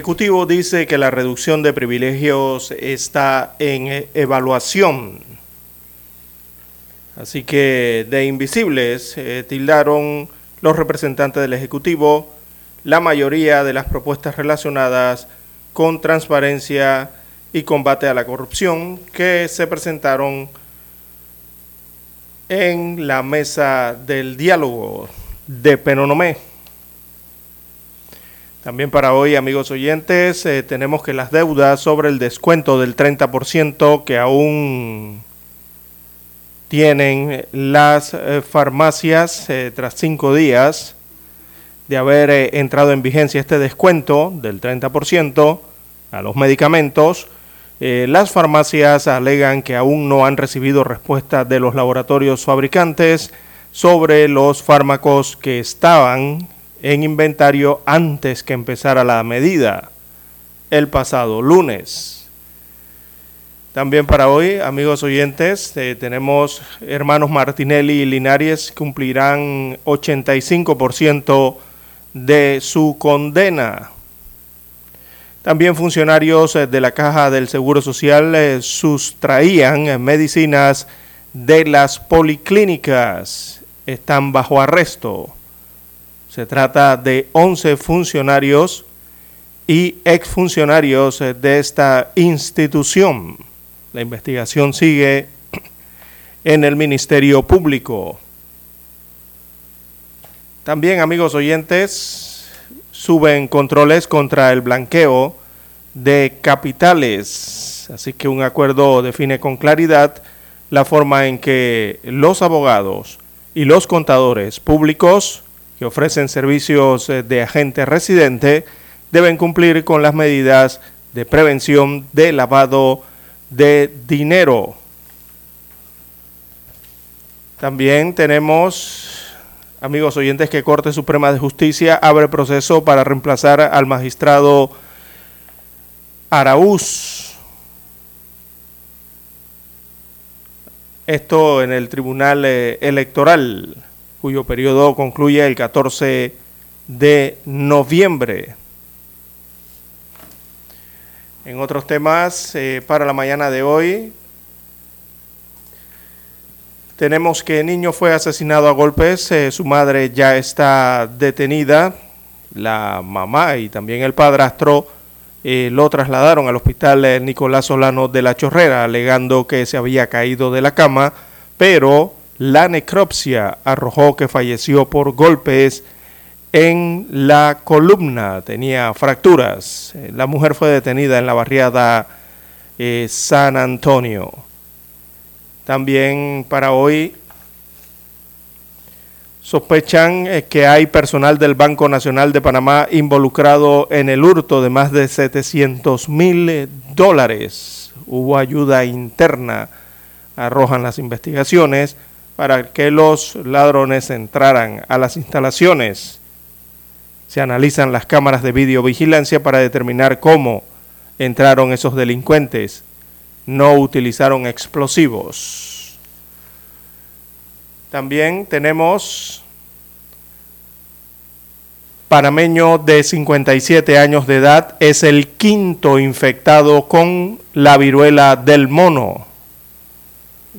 Ejecutivo dice que la reducción de privilegios está en evaluación. Así que de invisibles eh, tildaron los representantes del Ejecutivo la mayoría de las propuestas relacionadas con transparencia y combate a la corrupción que se presentaron en la mesa del diálogo de Penonomé. También para hoy, amigos oyentes, eh, tenemos que las deudas sobre el descuento del 30% que aún tienen las eh, farmacias eh, tras cinco días de haber entrado en vigencia este descuento del 30% a los medicamentos, las farmacias alegan que aún no han recibido respuesta de los laboratorios fabricantes sobre los fármacos que estaban en inventario antes que empezara la medida el pasado lunes. También para hoy, amigos oyentes, eh, tenemos hermanos Martinelli y Linares cumplirán 85% de su condena. También funcionarios eh, de la Caja del Seguro Social eh, sustraían medicinas de las policlínicas. Están bajo arresto. Se trata de 11 funcionarios y exfuncionarios de esta institución. La investigación sigue en el Ministerio Público. También, amigos oyentes, suben controles contra el blanqueo de capitales. Así que un acuerdo define con claridad la forma en que los abogados y los contadores públicos que ofrecen servicios eh, de agente residente deben cumplir con las medidas de prevención de lavado de dinero. También tenemos, amigos oyentes, que Corte Suprema de Justicia abre proceso para reemplazar al magistrado Araúz. Esto en el Tribunal eh, Electoral cuyo periodo concluye el 14 de noviembre. En otros temas, eh, para la mañana de hoy, tenemos que el niño fue asesinado a golpes, eh, su madre ya está detenida, la mamá y también el padrastro eh, lo trasladaron al hospital Nicolás Solano de la Chorrera, alegando que se había caído de la cama, pero la necropsia arrojó que falleció por golpes en la columna, tenía fracturas. Eh, la mujer fue detenida en la barriada eh, San Antonio. También para hoy sospechan eh, que hay personal del Banco Nacional de Panamá involucrado en el hurto de más de 700 mil dólares. Hubo ayuda interna, arrojan las investigaciones para que los ladrones entraran a las instalaciones. Se analizan las cámaras de videovigilancia para determinar cómo entraron esos delincuentes. No utilizaron explosivos. También tenemos panameño de 57 años de edad, es el quinto infectado con la viruela del mono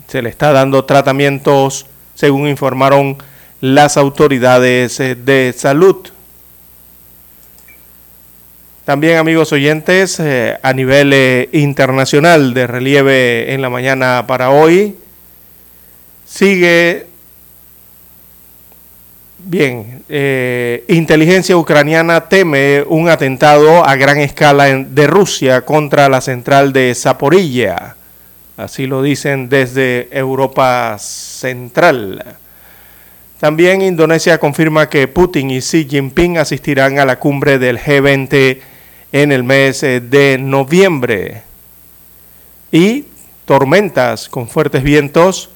se le está dando tratamientos, según informaron las autoridades eh, de salud. También amigos oyentes, eh, a nivel eh, internacional de relieve en la mañana para hoy, sigue bien, inteligencia ucraniana teme un atentado a gran escala de Rusia contra la central de Zaporilla, así lo dicen desde Europa Central. También Indonesia confirma que Putin y Xi Jinping asistirán a la cumbre del G20 en el mes eh, de noviembre. Y tormentas con fuertes vientos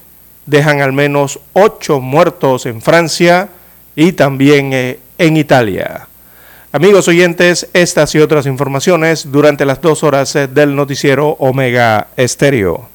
dejan al menos ocho muertos en Francia y también eh, en Italia. Amigos oyentes, estas y otras informaciones durante las dos horas eh, del noticiero Omega Estéreo.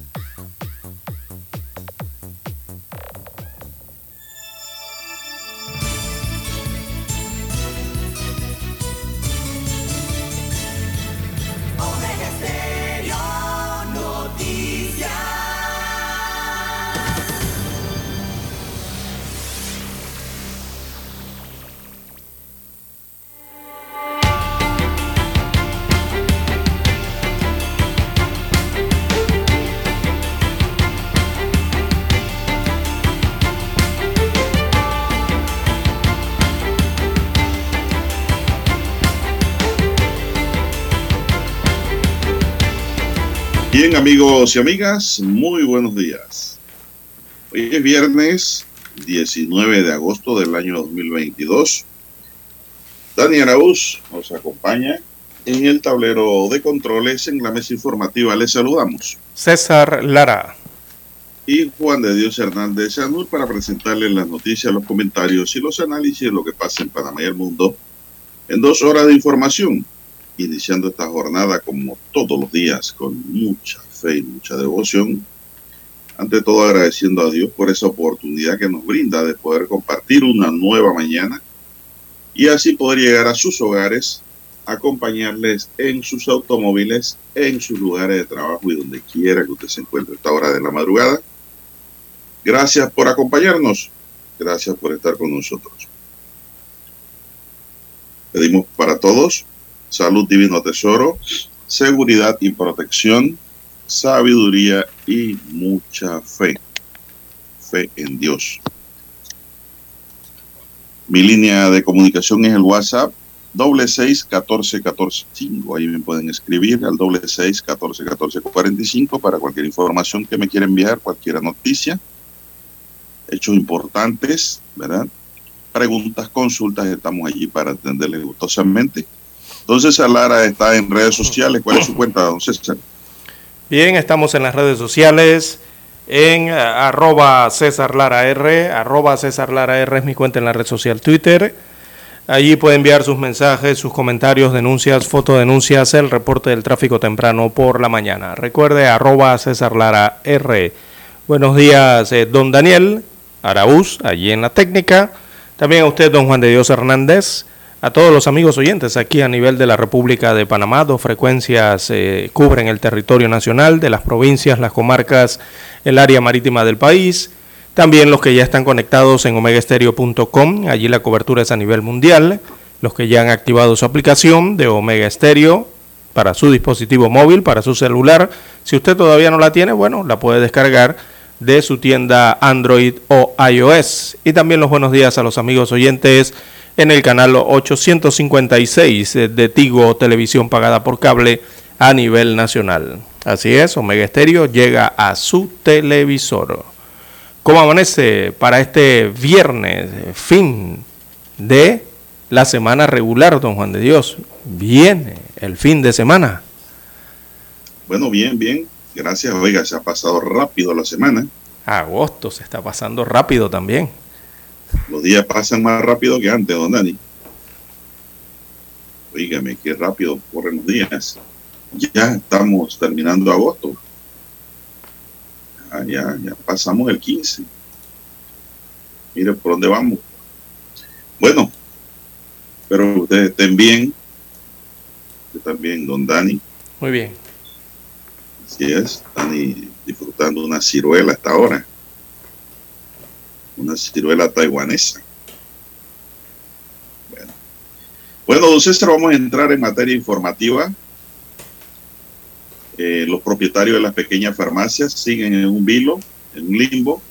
Bien, amigos y amigas, muy buenos días. Hoy es viernes 19 de agosto del año 2022. Dani Araúz nos acompaña en el tablero de controles en la mesa informativa. Les saludamos. César Lara. Y Juan de Dios Hernández Anul para presentarles las noticias, los comentarios y los análisis de lo que pasa en Panamá y el mundo en dos horas de información iniciando esta jornada como todos los días con mucha fe y mucha devoción. Ante todo agradeciendo a Dios por esa oportunidad que nos brinda de poder compartir una nueva mañana y así poder llegar a sus hogares, acompañarles en sus automóviles, en sus lugares de trabajo y donde quiera que usted se encuentre a esta hora de la madrugada. Gracias por acompañarnos. Gracias por estar con nosotros. Pedimos para todos salud divino tesoro, seguridad y protección, sabiduría y mucha fe. Fe en Dios. Mi línea de comunicación es el WhatsApp doble seis catorce catorce cinco. Ahí me pueden escribir al doble seis catorce catorce cuarenta y cinco para cualquier información que me quiera enviar, cualquier noticia, hechos importantes, ¿verdad? Preguntas, consultas, estamos allí para atenderles gustosamente entonces, Lara está en redes sociales. ¿Cuál es su cuenta, don César? Bien, estamos en las redes sociales, en uh, arroba César Lara César Lara es mi cuenta en la red social Twitter. Allí puede enviar sus mensajes, sus comentarios, denuncias, fotodenuncias, el reporte del tráfico temprano por la mañana. Recuerde, arroba César Lara R. Buenos días, eh, don Daniel Araúz, allí en la técnica. También a usted, don Juan de Dios Hernández a todos los amigos oyentes aquí a nivel de la República de Panamá. Dos frecuencias eh, cubren el territorio nacional de las provincias, las comarcas, el área marítima del país. También los que ya están conectados en omegaestereo.com, allí la cobertura es a nivel mundial. Los que ya han activado su aplicación de Omega Stereo para su dispositivo móvil, para su celular. Si usted todavía no la tiene, bueno, la puede descargar de su tienda Android o iOS. Y también los buenos días a los amigos oyentes en el canal 856 de Tigo Televisión pagada por cable a nivel nacional. Así es, Omega Estéreo llega a su televisor. ¿Cómo amanece para este viernes, fin de la semana regular, don Juan de Dios? Viene el fin de semana. Bueno, bien, bien. Gracias. Oiga, se ha pasado rápido la semana. Agosto se está pasando rápido también. Los días pasan más rápido que antes, don Dani. Oígame, qué rápido corren los días. Ya estamos terminando agosto. Ah, ya, ya pasamos el 15. Mire por dónde vamos. Bueno, pero ustedes estén bien. Usted también, don Dani. Muy bien. Así es, Dani disfrutando una ciruela hasta ahora una ciruela taiwanesa. Bueno, bueno don César, vamos a entrar en materia informativa. Eh, los propietarios de las pequeñas farmacias siguen en un vilo, en un limbo,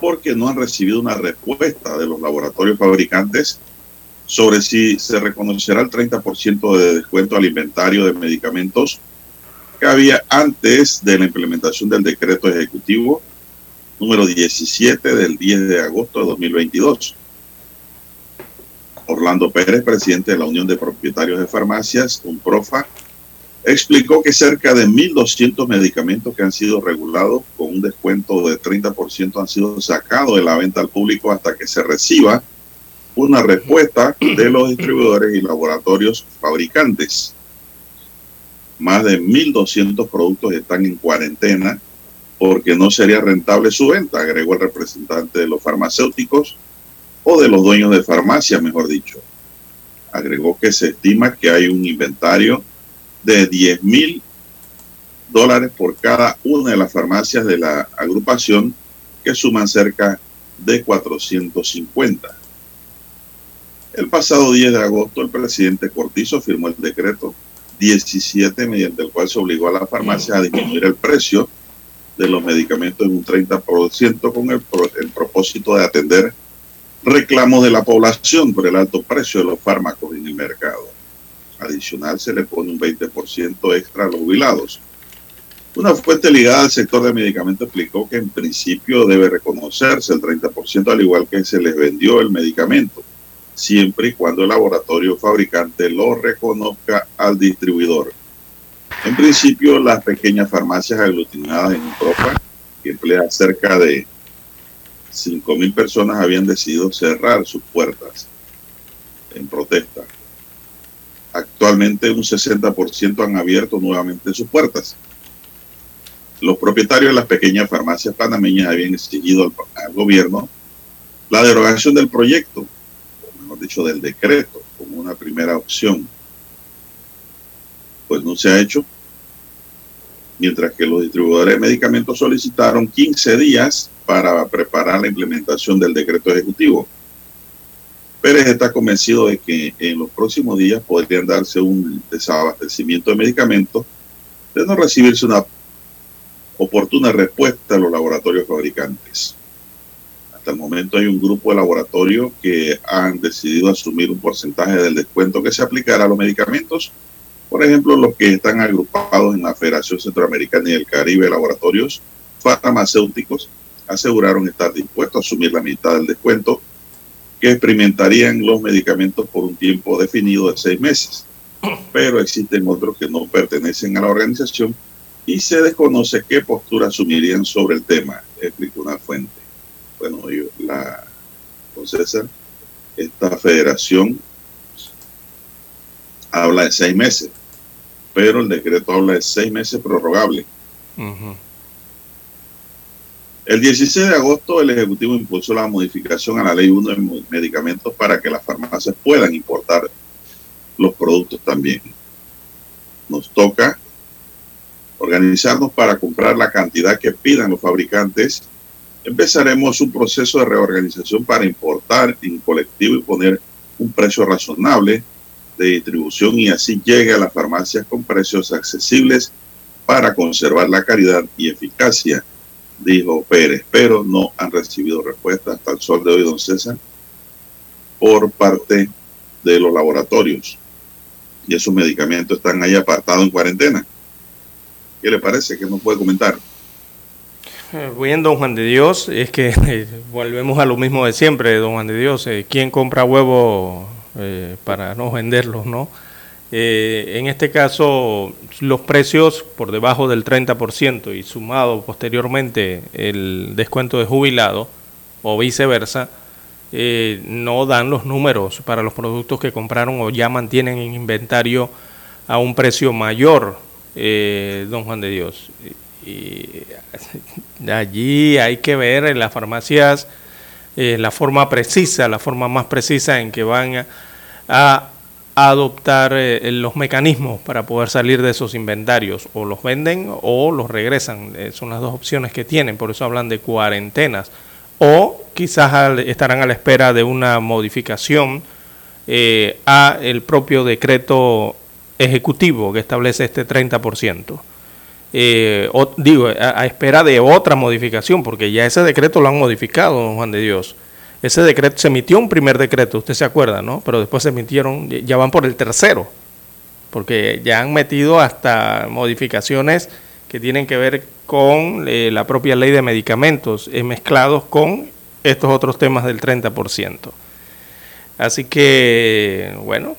porque no han recibido una respuesta de los laboratorios fabricantes sobre si se reconocerá el 30% de descuento al inventario de medicamentos que había antes de la implementación del decreto ejecutivo número 17 del 10 de agosto de 2022. Orlando Pérez, presidente de la Unión de Propietarios de Farmacias, UNPROFA, explicó que cerca de 1.200 medicamentos que han sido regulados con un descuento de 30% han sido sacados de la venta al público hasta que se reciba una respuesta de los distribuidores y laboratorios fabricantes. Más de 1.200 productos están en cuarentena porque no sería rentable su venta, agregó el representante de los farmacéuticos o de los dueños de farmacia, mejor dicho. Agregó que se estima que hay un inventario de 10 mil dólares por cada una de las farmacias de la agrupación, que suman cerca de 450. El pasado 10 de agosto, el presidente Cortizo firmó el decreto 17, mediante el cual se obligó a la farmacia a disminuir el precio de los medicamentos en un 30% con el, propósito de atender reclamos de la población por el alto precio de los fármacos en el mercado. Adicional, se le pone un 20% extra a los jubilados. Una fuente ligada al sector de medicamentos explicó que en principio debe reconocerse el 30% al igual que se les vendió el medicamento, siempre y cuando el laboratorio fabricante lo reconozca al distribuidor. En principio, las pequeñas farmacias aglutinadas en Europa, que emplea cerca de 5.000 personas, habían decidido cerrar sus puertas en protesta. Actualmente un 60% han abierto nuevamente sus puertas. Los propietarios de las pequeñas farmacias panameñas habían exigido al, al gobierno la derogación del proyecto, o mejor dicho, del decreto, como una primera opción pues no se ha hecho. Mientras que los distribuidores de medicamentos solicitaron 15 días para preparar la implementación del decreto ejecutivo. Pérez está convencido de que en los próximos días podrían darse un desabastecimiento de medicamentos de no recibirse una oportuna respuesta a los laboratorios fabricantes. Hasta el momento hay un grupo de laboratorios que han decidido asumir un porcentaje del descuento que se aplicará a los medicamentos por ejemplo, los que están agrupados en la Federación Centroamericana y del Caribe Laboratorios Farmacéuticos aseguraron estar dispuestos a asumir la mitad del descuento que experimentarían los medicamentos por un tiempo definido de seis meses. Pero existen otros que no pertenecen a la organización y se desconoce qué postura asumirían sobre el tema, explicó una fuente. Bueno, la, con César, esta federación habla de seis meses, pero el decreto habla de seis meses prorrogable. El 16 de agosto el Ejecutivo impulsó la modificación a la Ley 1 de medicamentos para que las farmacias puedan importar los productos también. Nos toca organizarnos para comprar la cantidad que pidan los fabricantes. Empezaremos un proceso de reorganización para importar en colectivo y poner un precio razonable de distribución y así llegue a las farmacias con precios accesibles para conservar la calidad y eficacia, dijo Pérez, pero no han recibido respuesta hasta el sol de hoy, don César, por parte de los laboratorios. Y esos medicamentos están ahí apartados en cuarentena. ¿Qué le parece? ¿Qué nos puede comentar? Eh, bien, don Juan de Dios, es que eh, volvemos a lo mismo de siempre, don Juan de Dios. Eh, ¿Quién compra huevo eh, para no venderlos, ¿no? Eh, en este caso, los precios por debajo del 30% y sumado posteriormente el descuento de jubilado o viceversa, eh, no dan los números para los productos que compraron o ya mantienen en inventario a un precio mayor, don Juan de Dios. Y allí hay que ver en las farmacias la forma precisa, la forma más precisa en que van a adoptar eh, los mecanismos para poder salir de esos inventarios. O los venden o los regresan. Eh, son las dos opciones que tienen. Por eso hablan de cuarentenas. O quizás estarán a la espera de una modificación eh, a el propio decreto ejecutivo que establece este 30%. O, digo, a, a, espera de otra modificación, porque ya ese decreto lo han modificado, don Juan de Dios. Ese decreto, se emitió un primer decreto, usted se acuerda, ¿no? Pero después se emitieron, ya van por el tercero, porque ya han metido hasta modificaciones que tienen que ver con eh, la propia ley de medicamentos, eh, mezclados con estos otros temas del 30%. Así que, bueno,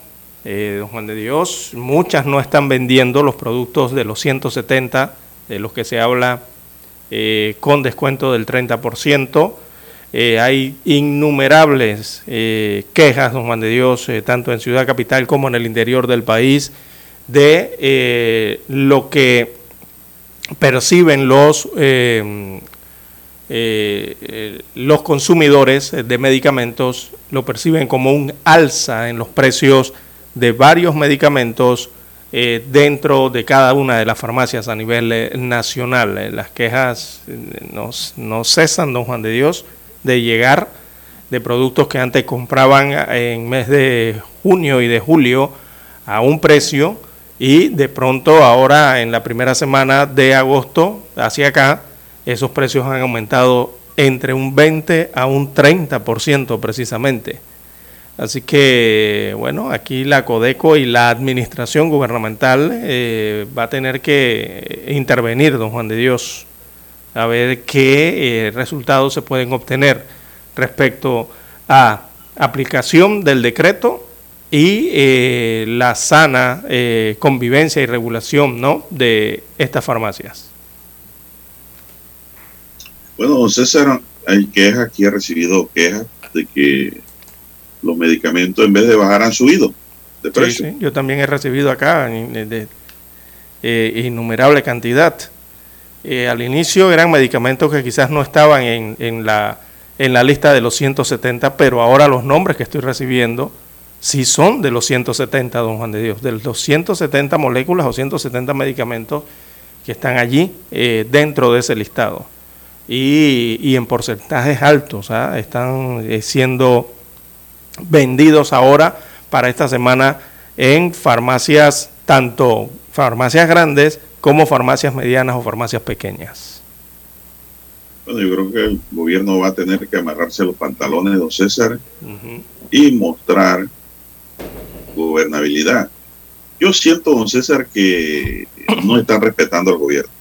eh, don Juan de Dios, muchas no están vendiendo los productos de los 170, de los que se habla eh, con descuento del 30%. Eh, hay innumerables quejas, don Juan de Dios, tanto en Ciudad Capital como en el interior del país, de lo que perciben los, los consumidores de medicamentos, lo perciben como un alza en los precios de varios medicamentos dentro de cada una de las farmacias a nivel nacional. las quejas no, no cesan, don Juan de Dios de llegar de productos que antes compraban en mes de junio y de julio a un precio y de pronto ahora en la primera semana de agosto hacia acá esos precios han aumentado entre un 20 a un 30% precisamente. Así que, bueno, aquí la Codeco y la administración gubernamental eh, va a tener que intervenir, don Juan de Dios, a ver qué eh, resultados se pueden obtener respecto a aplicación del decreto y eh, la sana eh, convivencia y regulación ¿no? de estas farmacias. Bueno, don César, hay quejas, aquí he recibido quejas de que los medicamentos en vez de bajar han subido de precio. Sí, sí, yo también he recibido acá de, de, eh, innumerable cantidad. Eh, al inicio eran medicamentos que quizás no estaban en, en, la, en la lista de los 170, pero ahora los nombres que estoy recibiendo sí son de los 170, don Juan de Dios, de los 170 moléculas o 170 medicamentos que están allí eh, dentro de ese listado. Y, y en porcentajes altos, ¿ah? están siendo vendidos ahora para esta semana en farmacias, tanto farmacias grandes como farmacias medianas o farmacias pequeñas. Bueno, yo creo que el gobierno va a tener que amarrarse los pantalones, don César, uh -huh. y mostrar gobernabilidad. Yo siento, don César, que no están respetando al gobierno.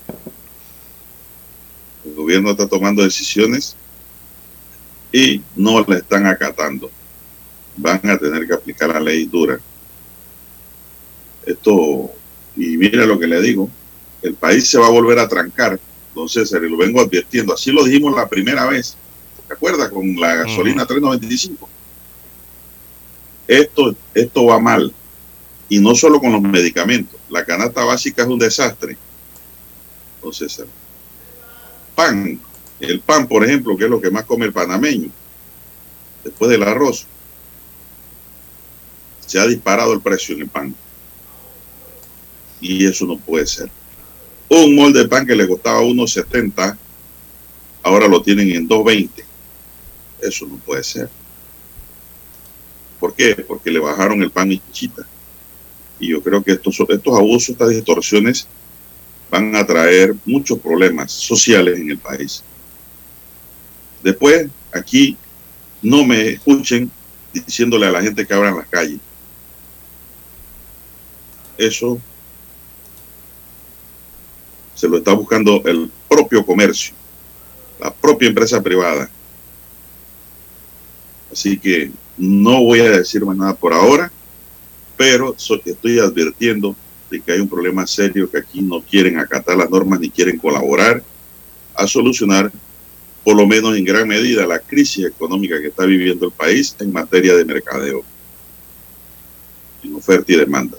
El gobierno está tomando decisiones y no la están acatando. Van a tener que aplicar la ley dura. Esto, y mire lo que le digo, el país se va a volver a trancar, don César, y lo vengo advirtiendo. Así lo dijimos la primera vez. ¿Se acuerda? Con la gasolina uh -huh. 395. Esto, esto va mal. Y no solo con los medicamentos. La canasta básica es un desastre. Don César. Pan, El pan, por ejemplo, que es lo que más come el panameño, después del arroz, se ha disparado el precio en el pan. Y eso no puede ser. Un molde de pan que le costaba 1.70, ahora lo tienen en 2.20. Eso no puede ser. ¿Por qué? Porque le bajaron el pan y chita. Y yo creo que estos, estos abusos, estas distorsiones van a traer muchos problemas sociales en el país. Después, aquí, no me escuchen diciéndole a la gente que abran las calles. Eso se lo está buscando el propio comercio, la propia empresa privada. Así que no voy a decir más nada por ahora, pero estoy advirtiendo de que hay un problema serio que aquí no quieren acatar las normas ni quieren colaborar a solucionar, por lo menos en gran medida, la crisis económica que está viviendo el país en materia de mercadeo, en oferta y demanda.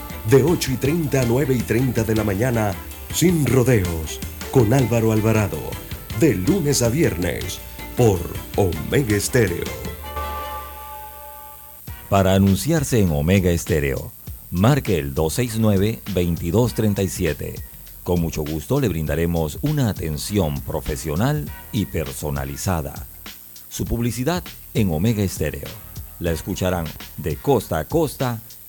De 8 y 30 a 9 y 30 de la mañana. Sin rodeos. Con Álvaro Alvarado. De lunes a viernes. Por Omega Estéreo. Para anunciarse en Omega Estéreo marque el 269-2237. Con mucho gusto le brindaremos una atención profesional y personalizada. Su publicidad en Omega Estéreo. La escucharán de costa a costa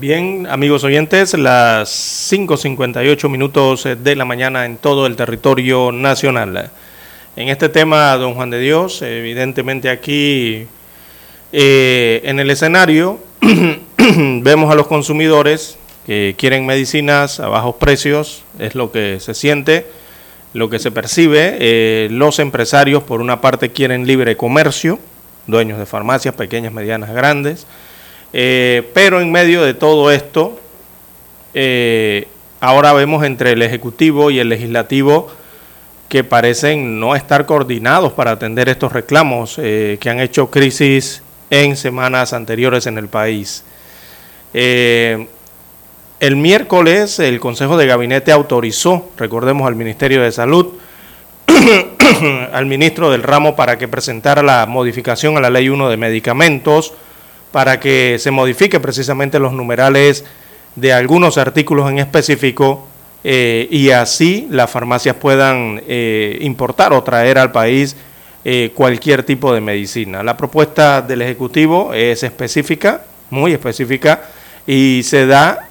Bien, amigos oyentes, las 5.58 minutos de la mañana en todo el territorio nacional. En este tema, don Juan de Dios, evidentemente aquí eh, en el escenario vemos a los consumidores que quieren medicinas a bajos precios, es lo que se siente, lo que se percibe. Eh, los empresarios, por una parte, quieren libre comercio, dueños de farmacias pequeñas, medianas, grandes eh, pero en medio de todo esto, eh, ahora vemos entre el Ejecutivo y el Legislativo que parecen no estar coordinados para atender estos reclamos eh, que han hecho crisis en semanas anteriores en el país. el miércoles el Consejo de Gabinete autorizó, recordemos al Ministerio de Salud, al ministro del ramo para que presentara la modificación a la Ley 1 de Medicamentos, para que se modifique precisamente los numerales de algunos artículos en específico eh, y así las farmacias puedan eh, importar o traer al país eh, cualquier tipo de medicina. La propuesta del Ejecutivo es específica, muy específica, y se da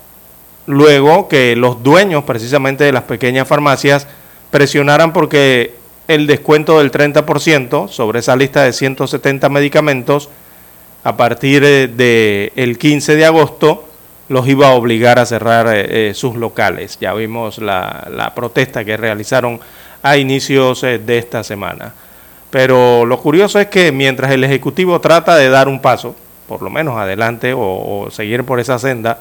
luego que los dueños precisamente de las pequeñas farmacias presionaran porque el descuento del 30% sobre esa lista de 170 medicamentos a partir del el 15 de agosto los iba a obligar a cerrar eh, eh, sus locales. Ya vimos la, la, protesta que realizaron a inicios eh, de esta semana. Pero lo curioso es que mientras el Ejecutivo trata de dar un paso, por lo menos adelante, o seguir por esa senda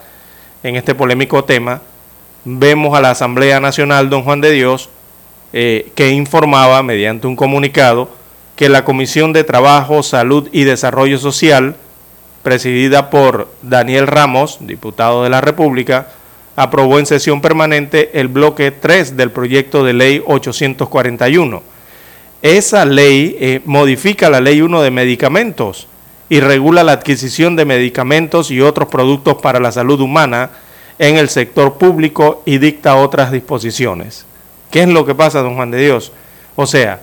en este polémico tema, vemos a la Asamblea Nacional, don Juan de Dios, que informaba mediante un comunicado que la Comisión de Trabajo, Salud y Desarrollo Social, presidida por Daniel Ramos, diputado de la República, aprobó en sesión permanente el bloque 3 del proyecto de ley 841. Esa ley eh, modifica la ley 1 de medicamentos y regula la adquisición de medicamentos y otros productos para la salud humana en el sector público y dicta otras disposiciones. ¿Qué es lo que pasa, don Juan de Dios? O sea,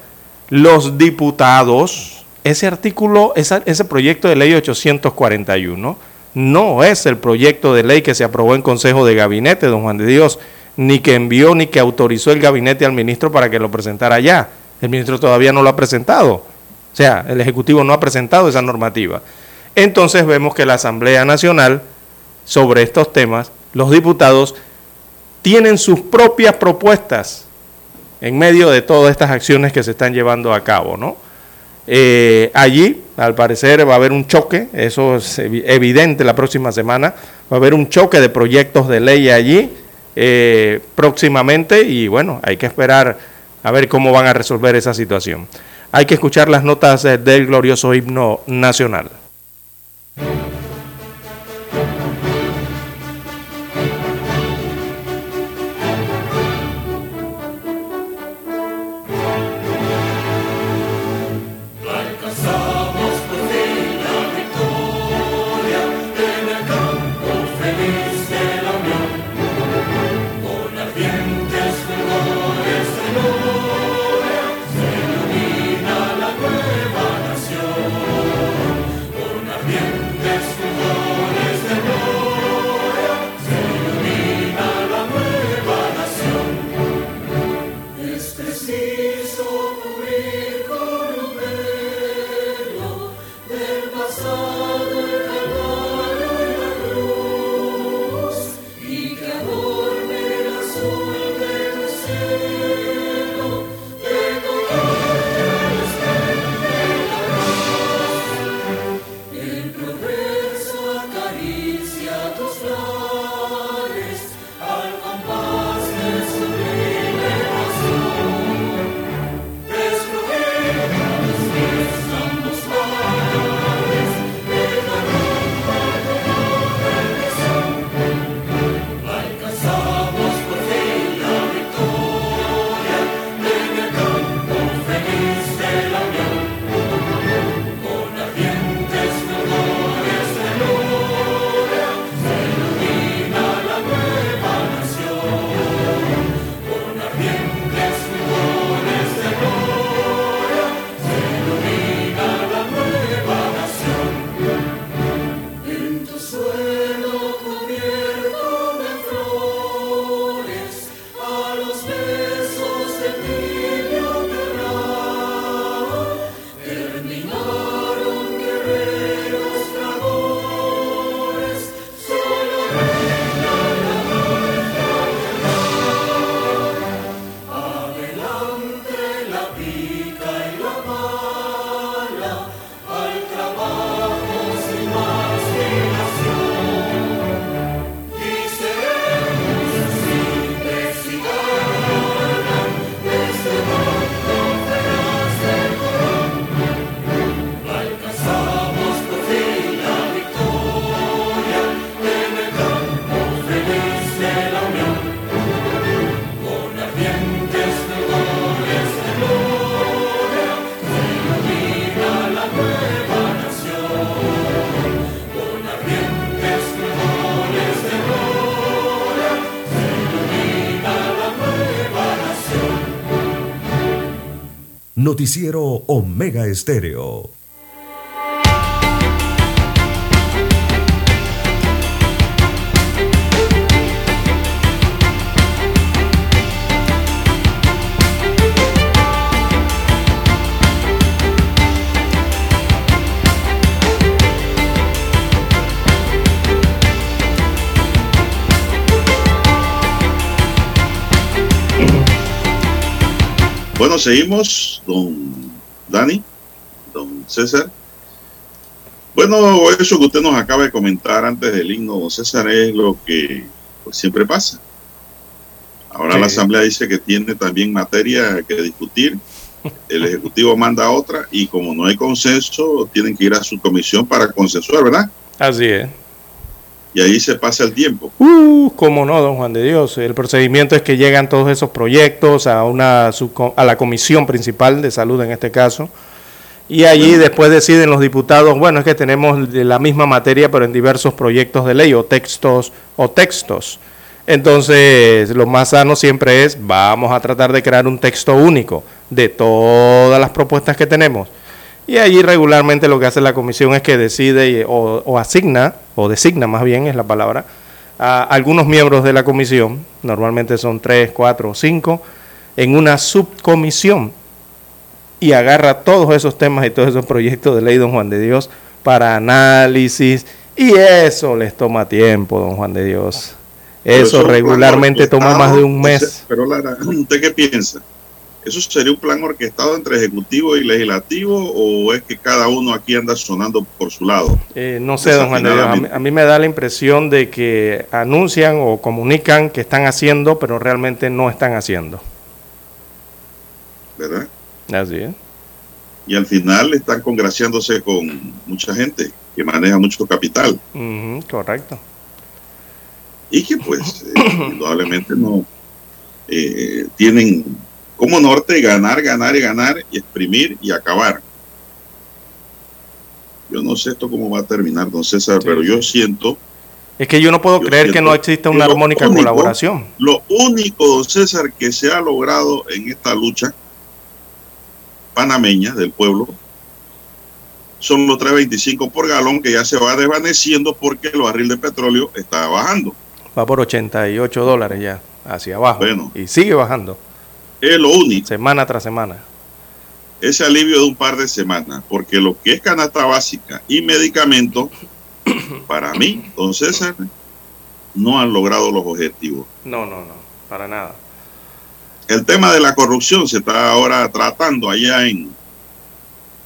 los diputados ese artículo, ese proyecto de ley 841, no es el proyecto de ley que se aprobó en Consejo de Gabinete, don Juan de Dios, ni que envió ni que autorizó el gabinete al ministro para que lo presentara ya. El ministro todavía no lo ha presentado. O sea, el Ejecutivo no ha presentado esa normativa. Entonces vemos que la Asamblea Nacional, sobre estos temas, los diputados tienen sus propias propuestas en medio de todas estas acciones que se están llevando a cabo, ¿no? Eh, allí, al parecer, va a haber un choque, eso es evidente la próxima semana, va a haber un choque de proyectos de ley allí eh, próximamente y bueno, hay que esperar a ver cómo van a resolver esa situación. Hay que escuchar las notas eh, del glorioso himno nacional. Noticiero Omega Estéreo. Bueno, seguimos, don Dani, don César. Bueno, eso que usted nos acaba de comentar antes del himno, don César, es lo que pues, siempre pasa. Ahora Sí. la Asamblea dice que tiene también materia que discutir. El Ejecutivo manda otra y como no hay consenso, tienen que ir a su comisión para consensuar, ¿verdad? Así es. Y ahí se pasa el tiempo. Uh, cómo no, don Juan de Dios. El procedimiento es que llegan todos esos proyectos a una a la comisión principal de salud en este caso. Y allí después deciden los diputados, bueno, es que tenemos de la misma materia pero en diversos proyectos de ley o textos o textos. Entonces, lo más sano siempre es, vamos a tratar de crear un texto único de todas las propuestas que tenemos. Y allí regularmente lo que hace la comisión es que decide y- o, o asigna, o designa más bien es la palabra, a algunos miembros de la comisión, normalmente son tres, cuatro o cinco, en una subcomisión y agarra todos esos temas y todos esos proyectos de ley, don Juan de Dios, para análisis y eso les toma tiempo, don Juan de Dios. Eso es un plan regularmente toma más de un mes. Pero Lara, ¿usted qué piensa? ¿Eso sería un plan orquestado entre ejecutivo y legislativo o es que cada uno aquí anda sonando por su lado? Eh, no sé, don Juan a mí, a mí me da la impresión de que anuncian o comunican que están haciendo, pero realmente no están haciendo. ¿Verdad? Así es. Y al final están congraciándose con mucha gente que maneja mucho capital correcto. y que pues eh, indudablemente no eh, tienen como norte ganar, ganar y ganar y exprimir y acabar. Yo no sé esto cómo va a terminar, don César, Sí, pero yo siento Es que yo no puedo Yo creer que no exista una armónica único- colaboración. Lo único, don César, que se ha logrado en esta lucha panameña del pueblo son los 3.25 por galón que ya se va desvaneciendo porque el barril de petróleo está bajando. Va por 88 dólares ya, hacia abajo. Bueno. Y sigue bajando, Es lo único, semana tras semana. ese alivio de un par de semanas, porque lo que es canasta básica y medicamentos, para mí, don César, no han logrado los objetivos. No, no, no, para nada. El tema de la corrupción se está ahora tratando allá en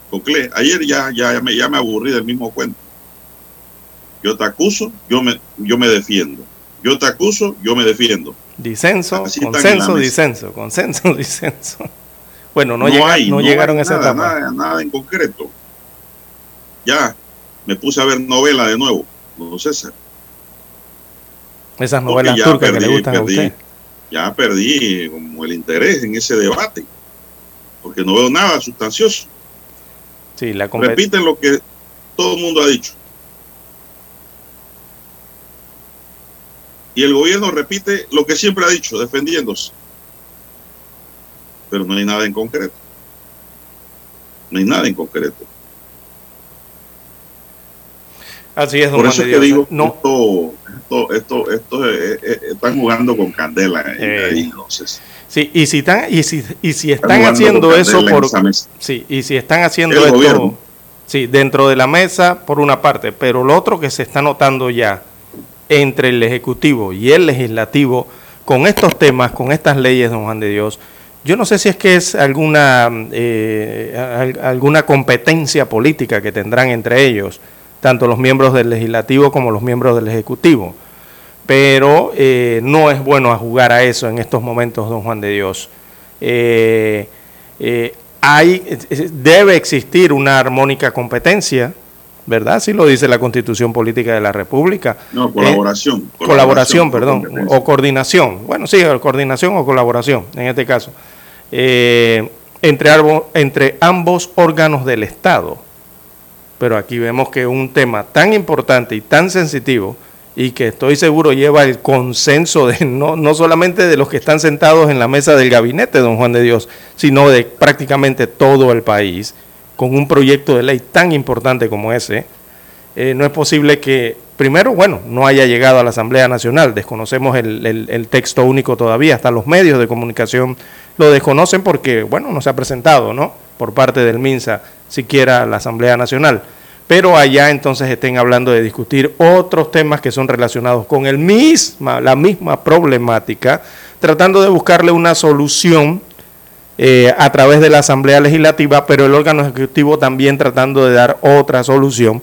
Coclé. Ayer ya, ya, ya me, ya me aburrí del mismo cuento. Yo te acuso, yo me, yo me defiendo. Yo te acuso, yo me defiendo. Disenso, Así en la consenso, disenso, consenso, disenso. Bueno, no, No, llega- hay, no no llegaron hay a esa nada, etapa. Nada, nada en concreto. Ya me puse a ver novela de nuevo, don César. Esas novelas turcas que le gustan perdí. a usted. Ya perdí como el interés en ese debate, porque no veo nada sustancioso. Sí, la compe- Repiten lo que todo el mundo ha dicho. Y el gobierno repite lo que siempre ha dicho, defendiéndose. Pero no hay nada en concreto. No hay nada en concreto. Así es, don Por eso es que Dios. digo, No, esto, esto, esto, esto, eh, eh, están jugando con candela eh, Eh. ahí, entonces. sí, y si están, y si, y si Están haciendo eso por. Sí, y si están haciendo El esto, gobierno. sí, dentro de la mesa, por una parte, pero lo otro que se está notando ya entre el Ejecutivo y el Legislativo, con estos temas, con estas leyes, don Juan de Dios, yo no sé si es que es alguna, eh, al- alguna competencia política que tendrán entre ellos, tanto los miembros del Legislativo como los miembros del Ejecutivo pero eh, no es bueno a jugar a eso en estos momentos, don Juan de Dios. Eh, eh, hay, eh, debe existir una armónica competencia, ¿verdad? Así lo dice la Constitución Política de la República. No, colaboración. Eh, colaboración, perdón, competencia. o coordinación. Bueno, sí, coordinación o colaboración, en este caso. Eh, entre, arbo- entre ambos órganos del Estado. Pero aquí vemos que un tema tan importante y tan sensitivo, y que estoy seguro lleva el consenso de no, no solamente de los que están sentados en la mesa del gabinete, don Juan de Dios, sino de prácticamente todo el país, con un proyecto de ley tan importante como ese, eh, no es posible que, primero, bueno, no haya llegado a la Asamblea Nacional, desconocemos el, el texto único todavía, hasta los medios de comunicación lo desconocen porque, bueno, no se ha presentado, ¿no? Por parte del MINSA, siquiera a la Asamblea Nacional. Pero allá entonces estén hablando de discutir otros temas que son relacionados con el misma, la misma problemática, tratando de buscarle una solución eh, a través de la Asamblea Legislativa, pero el órgano ejecutivo también tratando de dar otra solución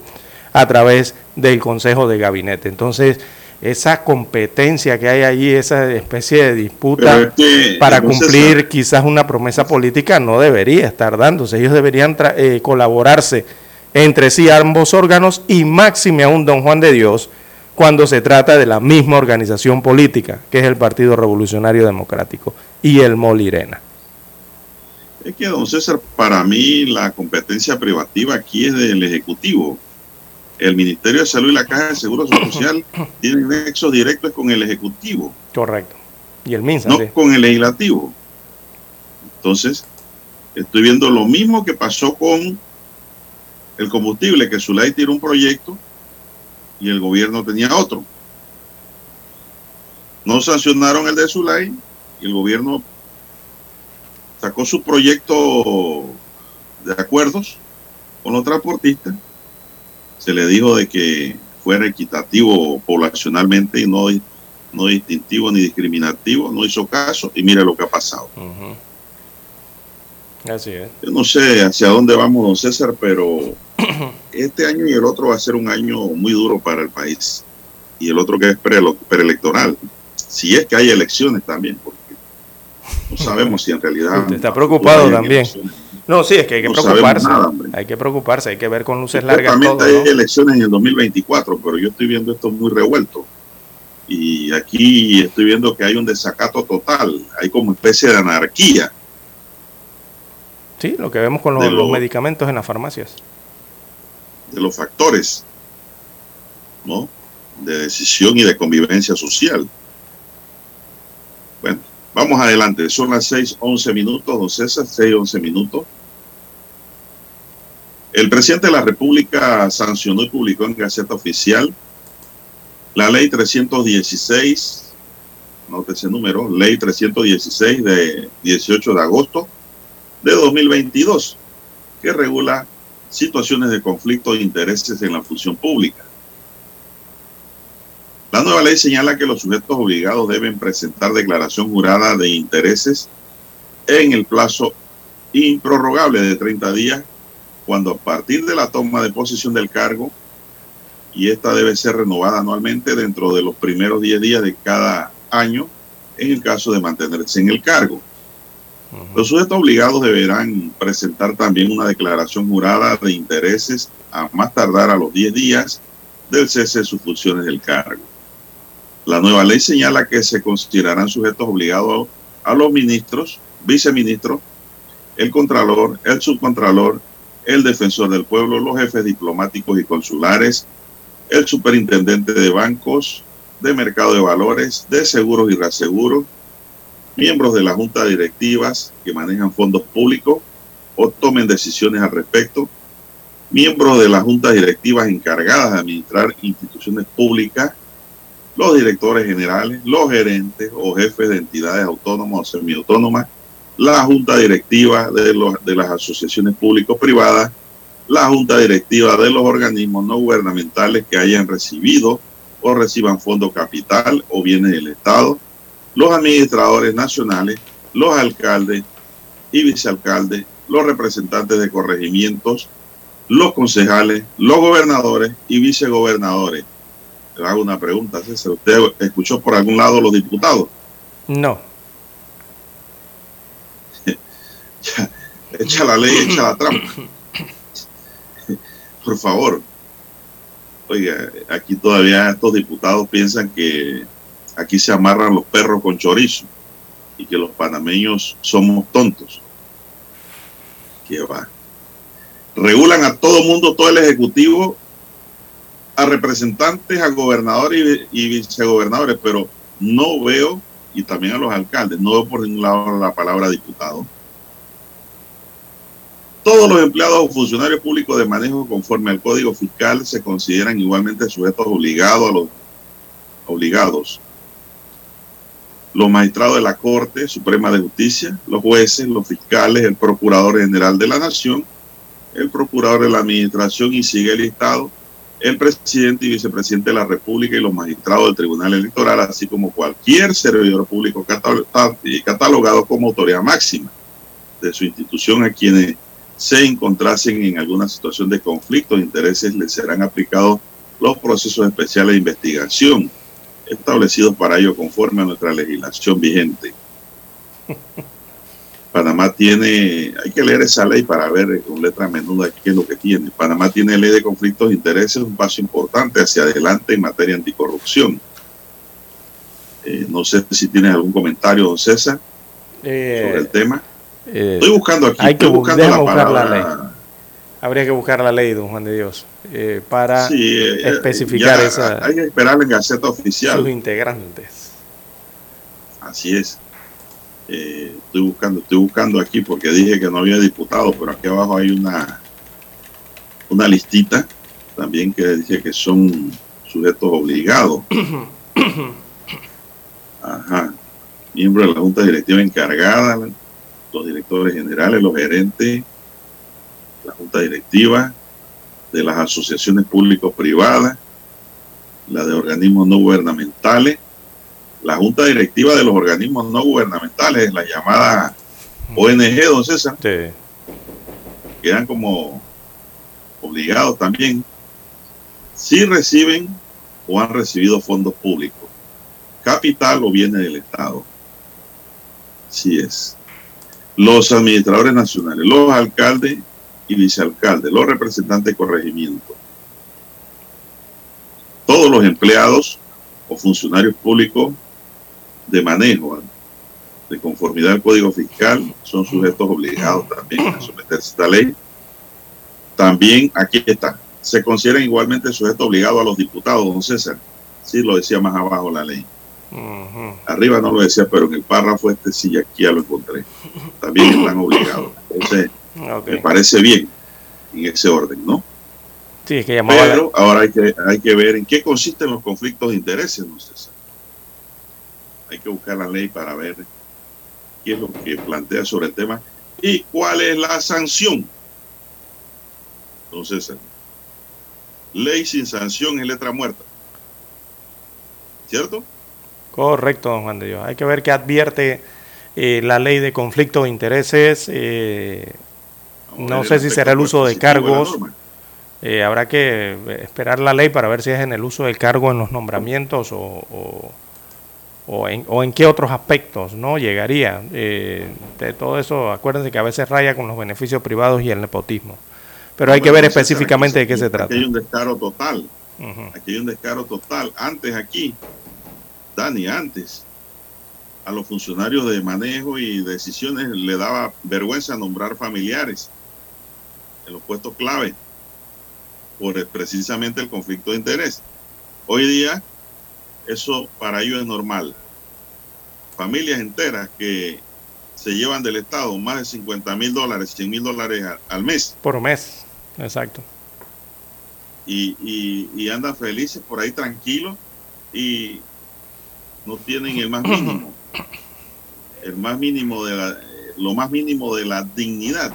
a través del Consejo de Gabinete. Entonces, esa competencia que hay allí, esa especie de disputa para cumplir quizás una promesa política, no debería estar dándose. Ellos deberían eh, colaborarse entre sí ambos órganos y máxime aún don Juan de Dios cuando se trata de la misma organización política, que es el Partido Revolucionario Democrático y el Molirena. Es que, don César, para mí la competencia privativa aquí es del Ejecutivo. El Ministerio de Salud y la Caja de Seguro Social tienen nexos directos con el Ejecutivo. Correcto. Y el MINSA. No con el Legislativo. Entonces, estoy viendo lo mismo que pasó con el combustible, que Zulay tiró un proyecto y el gobierno tenía otro. No sancionaron el de Zulay y el gobierno sacó su proyecto de acuerdos con los transportistas. Se le dijo de que fuera equitativo poblacionalmente y no, no distintivo ni discriminativo. No hizo caso y mire lo que ha pasado. Así es. Yo no sé hacia dónde vamos, don César, pero este año y el otro va a ser un año muy duro para el país. Y el otro que es preelectoral. Si es que hay elecciones también, porque no sabemos si en realidad... Usted está preocupado también. No, sí, es que hay que preocuparse. hay que preocuparse, hay que ver con luces largas. Todo, hay elecciones en el 2024, pero yo estoy viendo esto muy revuelto. Y aquí estoy viendo que hay un desacato total, hay como especie de anarquía. Sí, lo que vemos con los medicamentos en las farmacias de los factores ¿no? de decisión y de convivencia social. Bueno, vamos adelante. Son las 6:11 minutos, don César, 6:11 minutos. El presidente de la República sancionó y publicó en Gaceta Oficial la ley 316, note ese número, ley 316 de 18 de agosto de 2022, que regula situaciones de conflicto de intereses en la función pública. La nueva ley señala que los sujetos obligados deben presentar declaración jurada de intereses en el plazo improrrogable de 30 días, cuando a partir de la toma de posesión del cargo, y esta debe ser renovada anualmente dentro de los primeros 10 días de cada año, en el caso de mantenerse en el cargo. Los sujetos obligados deberán presentar también una declaración jurada de intereses a más tardar a los 10 días del cese de sus funciones del cargo. La nueva ley señala que se considerarán sujetos obligados a los ministros, viceministros, el contralor, el subcontralor, el defensor del pueblo, los jefes diplomáticos y consulares, el superintendente de bancos, de mercado de valores, de seguros y reaseguros, miembros de la junta directivas que manejan fondos públicos o tomen decisiones al respecto, miembros de las juntas directivas encargadas de administrar instituciones públicas, los directores generales, los gerentes o jefes de entidades autónomas o semiautónomas, la junta directiva de, los, de las asociaciones público-privadas, la junta directiva de los organismos no gubernamentales que hayan recibido o reciban fondo capital o bienes del Estado, los administradores nacionales, los alcaldes y vicealcaldes, los representantes de corregimientos, los concejales, los gobernadores y vicegobernadores. Le hago una pregunta, César. ¿Usted escuchó por algún lado los diputados? No. echa la ley, echa la trampa. por favor. Oiga, aquí todavía estos diputados piensan que aquí se amarran los perros con chorizo y que los panameños somos tontos. ¿Qué va? Regulan a todo mundo, todo el Ejecutivo, a representantes, a gobernadores y, vicegobernadores, pero no veo, y también a los alcaldes, no veo por ningún lado la palabra diputado. Todos los empleados o funcionarios públicos de manejo conforme al Código Fiscal se consideran igualmente sujetos obligados a los obligados. Los magistrados de la Corte Suprema de Justicia, los jueces, los fiscales, el Procurador General de la Nación, el Procurador de la Administración y sigue el listado, el presidente y vicepresidente de la República y los magistrados del Tribunal Electoral, así como cualquier servidor público catalogado como autoridad máxima de su institución a quienes se encontrasen en alguna situación de conflicto de intereses, les serán aplicados los procesos especiales de investigación establecidos para ello conforme a nuestra legislación vigente. Panamá tiene, hay que leer esa ley para ver con letra menuda qué es lo que tiene. Panamá tiene ley de conflictos de intereses, un paso importante hacia adelante en materia anticorrupción. Eh, no sé si tienes algún comentario, don César, Eh, sobre el tema. eh, Estoy buscando aquí, hay que estoy bu- buscando la buscar la palabra. Habría que buscar la ley, don Juan de Dios, para Sí, especificar esa- Hay que esperar en Gaceta Oficial. sus integrantes. Así es. Eh, estoy buscando, estoy buscando aquí porque dije que no había diputado, pero aquí abajo hay una una listita también que dice que son sujetos obligados. Ajá. Miembros de la Junta Directiva encargada, los directores generales, los gerentes, la Junta Directiva de las asociaciones público-privadas, la de organismos no gubernamentales, la junta directiva de los organismos no gubernamentales, la llamada ONG, don César, Sí. quedan como obligados también si reciben o han recibido fondos públicos, capital o bienes del Estado. Así es. Los administradores nacionales, los alcaldes y vicealcaldes, los representantes de corregimiento, todos los empleados o funcionarios públicos de manejo de conformidad al Código Fiscal son sujetos obligados también a someterse a esta ley. También, aquí está, se consideran igualmente sujetos obligados a los diputados, don César. Sí, lo decía más abajo la ley. Arriba no lo decía, pero en el párrafo este sí, aquí ya lo encontré. También están obligados. Entonces, me parece bien en ese orden, ¿no? Sí, es que llamaba la- Pero ahora hay que, hay que ver en qué consisten los conflictos de intereses, don César. Hay que buscar la ley para ver qué es lo que plantea sobre el tema y cuál es la sanción. Don César. Ley sin sanción es letra muerta. ¿Cierto? Correcto, don Juan de Dios. Hay que ver qué advierte eh, la ley de conflicto de intereses. eh, No sé si será el uso de cargos. eh, habrá que eh, esperar la ley para ver si es en el uso del cargo en los nombramientos o, o, o en, o en qué otros aspectos no llegaría. Eh, de todo eso, acuérdense que a veces raya con los beneficios privados y el nepotismo. Pero hay que ver específicamente de aquí qué se aquí trata. hay un descaro total. Aquí hay un descaro total. Antes aquí, Dani, antes, a los funcionarios de manejo y decisiones le daba vergüenza nombrar familiares en los puestos clave por precisamente el conflicto de interés. Hoy día, eso para ellos es normal. Familias enteras que se llevan del Estado más de 50 mil dólares, 100 mil dólares al- mes Por mes, exacto. y, y, y andan felices por ahí tranquilos y no tienen el más mínimo, el más mínimo de la, lo más mínimo de la dignidad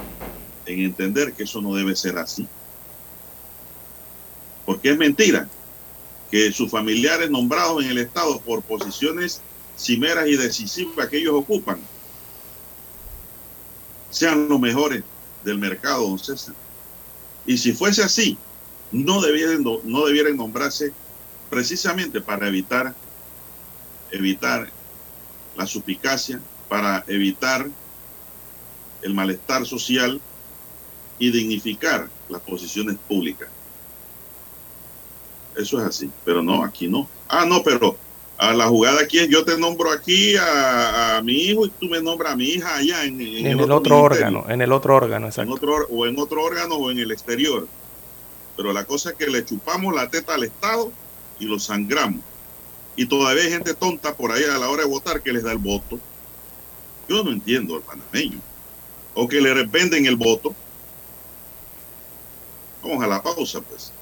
en entender que eso no debe ser así. Porque es mentira que sus familiares nombrados en el Estado por posiciones cimeras y decisivas que ellos ocupan sean los mejores del mercado, don César. Y si fuese así, no debieran, no nombrarse precisamente para evitar, evitar la suspicacia, para evitar el malestar social y dignificar las posiciones públicas. Eso es así, pero no, aquí no. Ah, no, pero a la jugada aquí es yo te nombro aquí a, a mi hijo y tú me nombras a mi hija allá en, en En el otro órgano, en el otro órgano, en exacto. otro, or- o en otro órgano o en el exterior. Pero la cosa es que le chupamos la teta al Estado y lo sangramos. Y todavía hay gente tonta por ahí a la hora de votar que les da el voto. Yo no entiendo al panameño. O que le venden el voto. Vamos a la pausa, pues.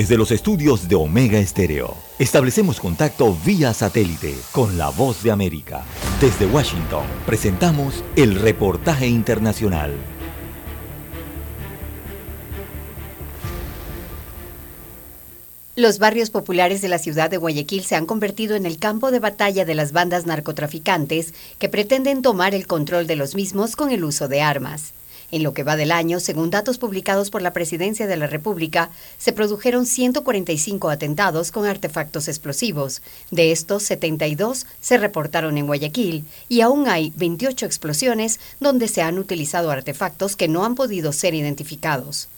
Desde los estudios de Omega Estéreo, establecemos contacto vía satélite con la voz de América. Desde Washington, presentamos el reportaje internacional. Los barrios populares de la ciudad de Guayaquil se han convertido en el campo de batalla de las bandas narcotraficantes que pretenden tomar el control de los mismos con el uso de armas. En lo que va del año, según datos publicados por la Presidencia de la República, se produjeron 145 atentados con artefactos explosivos. De estos, 72 se reportaron en Guayaquil y aún hay 28 explosiones donde se han utilizado artefactos que no han podido ser identificados.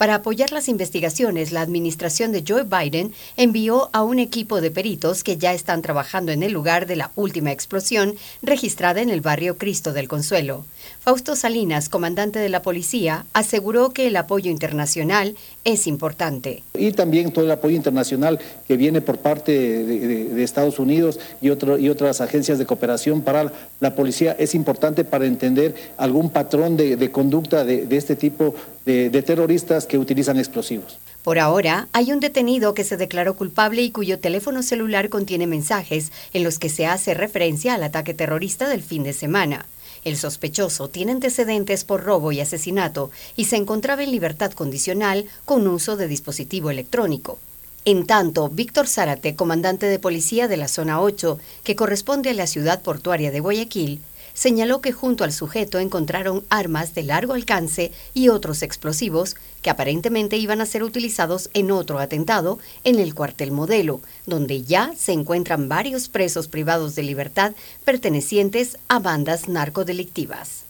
Para apoyar las investigaciones, la administración de Joe Biden envió a un equipo de peritos que ya están trabajando en el lugar de la última explosión registrada en el barrio Cristo del Consuelo. Fausto Salinas, comandante de la policía, aseguró que el apoyo internacional es importante. Y también todo el apoyo internacional que viene por parte de, Estados Unidos y, otras agencias de cooperación para la policía es importante para entender algún patrón de, conducta de, este tipo de terroristas que utilizan explosivos. Por ahora, hay un detenido que se declaró culpable y cuyo teléfono celular contiene mensajes en los que se hace referencia al ataque terrorista del fin de semana. El sospechoso tiene antecedentes por robo y asesinato y se encontraba en libertad condicional con uso de dispositivo electrónico. En tanto, Víctor Zárate, comandante de policía de la zona 8, que corresponde a la ciudad portuaria de Guayaquil, señaló que junto al sujeto encontraron armas de largo alcance y otros explosivos que aparentemente iban a ser utilizados en otro atentado en el cuartel modelo, donde ya se encuentran varios presos privados de libertad pertenecientes a bandas narcodelictivas.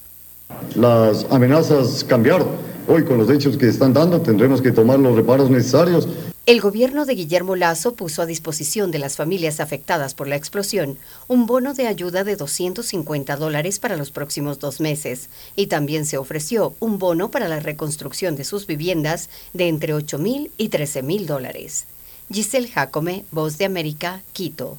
Las amenazas cambiaron. Hoy con los hechos que están dando tendremos que tomar los reparos necesarios el gobierno de Guillermo Lazo puso a disposición de las familias afectadas por la explosión un bono de ayuda de 250 dólares para los próximos dos meses y también se ofreció un bono para la reconstrucción de sus viviendas de entre 8 mil y 13 mil dólares. Giselle Jacome, Voz de América, Quito.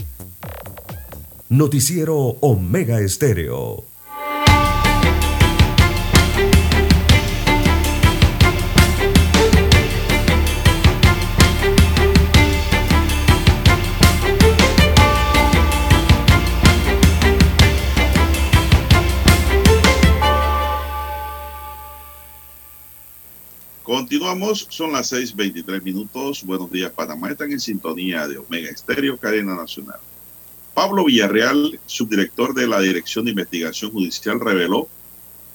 Noticiero Omega Estéreo. Continuamos, son las 6:23 minutos. Buenos días, Panamá. Están en sintonía de Omega Estéreo, cadena nacional. Pablo Villarreal, subdirector de la Dirección de Investigación Judicial, reveló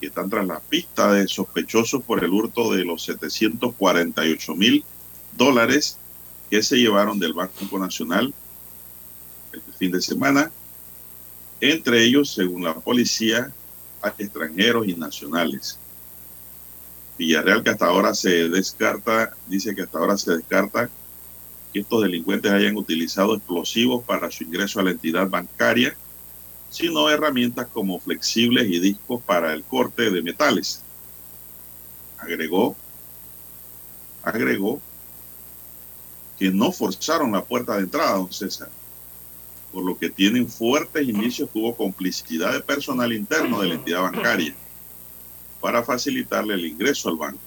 que están tras la pista de sospechosos por el hurto de los 748 mil dólares que se llevaron del Banco Nacional el fin de semana. Entre ellos, según la policía, extranjeros y nacionales. Villarreal que hasta ahora se descarta, dice que hasta ahora se descarta que estos delincuentes hayan utilizado explosivos para su ingreso a la entidad bancaria, sino herramientas como flexibles y discos para el corte de metales. Agregó, agregó que no forzaron la puerta de entrada, don César, por lo que tienen fuertes indicios que hubo complicidad de personal interno de la entidad bancaria para facilitarle el ingreso al banco.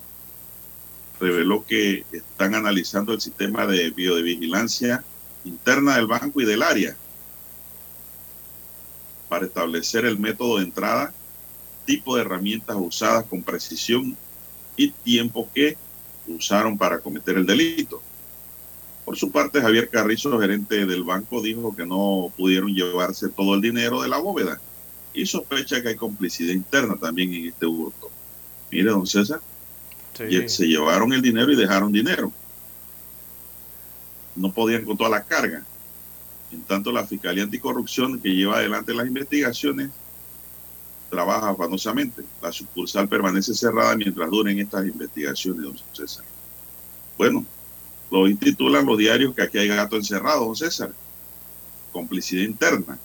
Reveló que están analizando el sistema de biovigilancia interna del banco y del área para establecer el método de entrada, tipo de herramientas usadas con precisión y tiempo que usaron para cometer el delito. Por su parte, Javier Carrizo, gerente del banco, dijo que no pudieron llevarse todo el dinero de la bóveda y sospecha que hay complicidad interna también en este hurto. Mire, don César, Se llevaron el dinero y dejaron dinero. No podían con toda la carga. En tanto, la Fiscalía Anticorrupción, que lleva adelante las investigaciones, trabaja afanosamente. La sucursal permanece cerrada mientras duren estas investigaciones, don César. Bueno, lo intitulan los diarios que aquí hay gato encerrado, don César. Complicidad interna.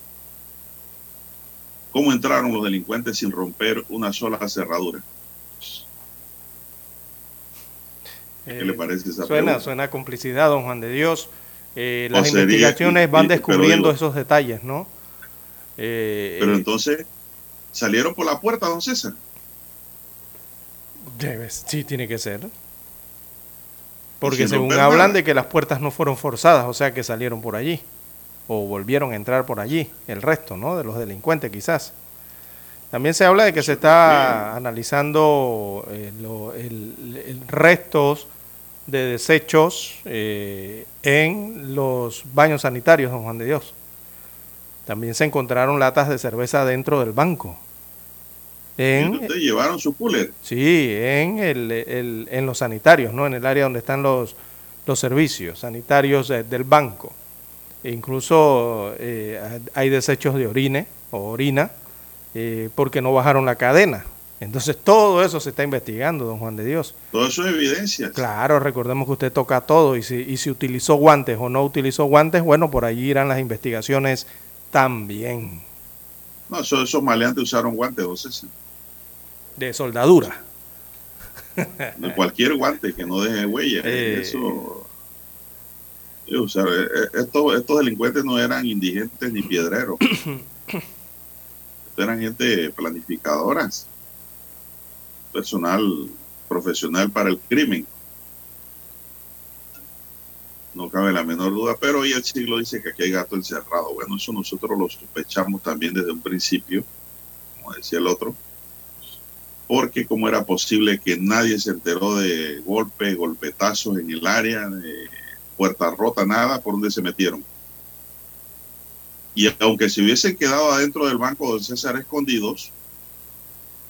¿Cómo entraron los delincuentes sin romper una sola cerradura? ¿Qué Eh, le parece esa Suena, pregunta? suena a complicidad, don Juan de Dios. Eh, las sería- investigaciones van descubriendo digo- esos detalles, ¿no? Eh, Pero entonces, salieron por la puerta, don César. debe- sí, tiene que ser. Porque según romper hablan nada. de que las puertas no fueron forzadas, o sea que salieron por allí. O volvieron a entrar por allí, el resto, ¿no? De los delincuentes quizás. También se habla de que se está analizando eh, lo- el, el restos de desechos eh, en los baños sanitarios, don Juan de Dios. También se encontraron latas de cerveza dentro del banco. En, Ustedes llevaron su cooler. Sí, en, el, el- en los sanitarios, ¿no? En el área donde están los, los servicios sanitarios eh, del banco. E incluso eh, hay desechos de orine o orina eh, porque no bajaron la cadena. Entonces todo eso se está investigando, don Juan de Dios. Todo eso es evidencia. Claro, recordemos que usted toca todo y si, y si utilizó guantes o no utilizó guantes, bueno, por allí irán las investigaciones también No, eso- esos maleantes usaron guantes, don César. de soldadura. No, cualquier guante que no deje huella. Eh. Eso. eh, eh, eh, estos, estos delincuentes no eran indigentes ni piedreros. Eran gente planificadoras. Personal profesional para el crimen. No cabe la menor duda, pero hoy el siglo dice que aquí hay gato encerrado. Bueno, eso nosotros lo sospechamos también desde un principio, como decía el otro, porque como era posible que nadie se enteró de golpes, golpetazos en el área, de puerta rota, nada, por dónde se metieron. Y aunque se hubiesen quedado adentro del banco de César escondidos,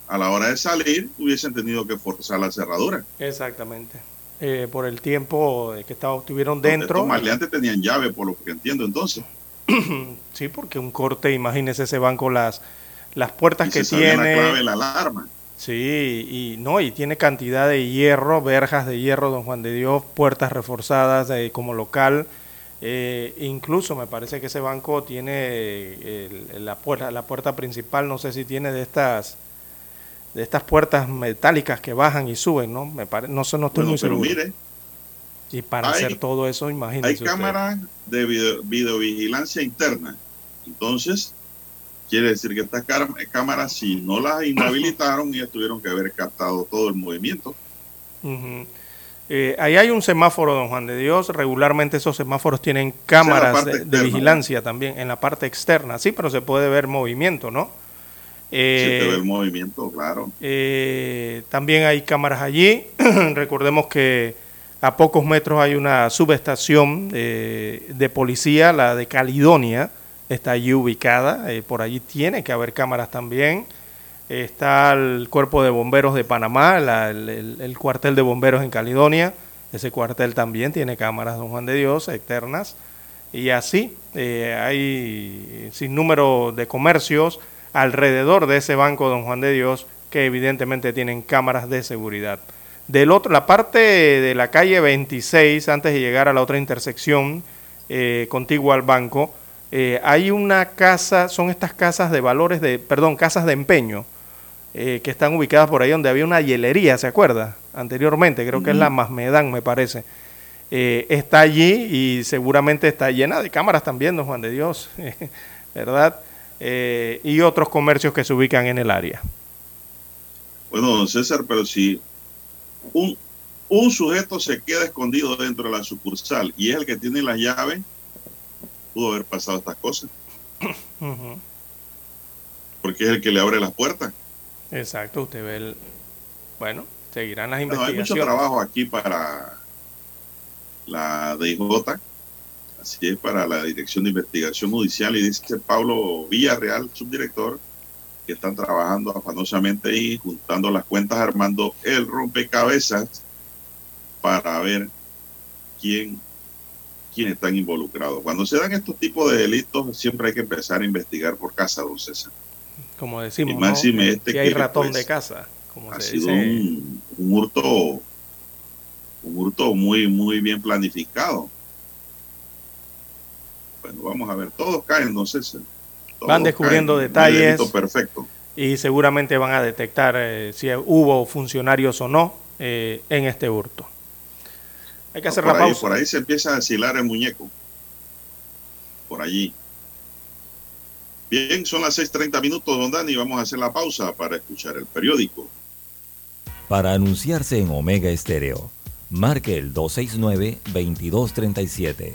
a la hora de salir hubiesen tenido que forzar la cerradura. Exactamente. Eh, por el tiempo que estaba, estuvieron dentro. Estos maleantes tenían llave, por lo que entiendo entonces. sí, porque un corte, imagínese ese banco, las, las puertas Y que se tiene. la clave de la alarma. Sí, y no, y tiene cantidad de hierro, verjas de hierro, don Juan de Dios, puertas reforzadas eh, como local. Eh, incluso me parece que ese banco tiene eh, el- la puerta, la puerta principal, no sé si tiene de estas de estas puertas metálicas que bajan y suben, ¿no? Me pare- no sé, no estoy Bueno, muy pero seguro. mire, y para hay- hacer todo eso, imagínese hay cámaras de video- videovigilancia interna. Entonces, quiere decir que estas cámaras, si no las inhabilitaron, ellas tuvieron que haber captado todo el movimiento. Eh, ahí hay un semáforo, don Juan de Dios. Regularmente esos semáforos tienen cámaras de, vigilancia también en la parte externa. Sí, pero se puede ver movimiento, ¿no? Si te Eh, ve el movimiento, claro. eh, también hay cámaras allí. Recordemos que a pocos metros hay una subestación eh, de policía, la de Caledonia, está allí ubicada. eh, por allí tiene que haber cámaras también. Está el cuerpo de bomberos de Panamá, la- el, el- el cuartel de bomberos en Caledonia. Ese cuartel también tiene cámaras, don Juan de Dios, externas. Y así eh, hay sin número de comercios alrededor de ese banco, don Juan de Dios, que evidentemente tienen cámaras de seguridad. Del otro, la parte de la calle 26, antes de llegar a la otra intersección, eh, contigua al banco, eh, hay una casa, son estas casas de valores de, perdón, casas de empeño, eh, que están ubicadas por ahí donde había una hielería, ¿se acuerda? Anteriormente, creo que es la Masmedán, me parece. está allí y seguramente está llena de cámaras también, don Juan de Dios, ¿verdad? Y otros comercios que se ubican en el área. Bueno, don César, pero si un, un sujeto se queda escondido dentro de la sucursal y es el que tiene la llave, pudo haber pasado estas cosas. Porque es el que le abre las puertas. Exacto, usted ve el... Bueno, seguirán las investigaciones. hay mucho trabajo aquí para la DIJ, así es para la Dirección de Investigación Judicial y dice Pablo Villarreal, subdirector, que están trabajando afanosamente ahí, juntando las cuentas, armando el rompecabezas para ver quién, quién están involucrados. Cuando se dan estos tipos de delitos, siempre hay que empezar a investigar por casa, don César. Como decimos, este hay ratón pues, de casa. Como ha sido un, hurto un hurto muy, muy bien planificado. Bueno, vamos a ver, todos caen, don César van descubriendo detalles. Perfecto. Y seguramente van a detectar eh, si hubo funcionarios o no eh, en este hurto. Hay que hacer la pausa. Por ahí se empieza a asilar el muñeco. Por allí. Bien, son las 6:30 minutos, don Dani. Vamos a hacer la pausa para escuchar el periódico. Para anunciarse en Omega Estéreo, marque el 269-2237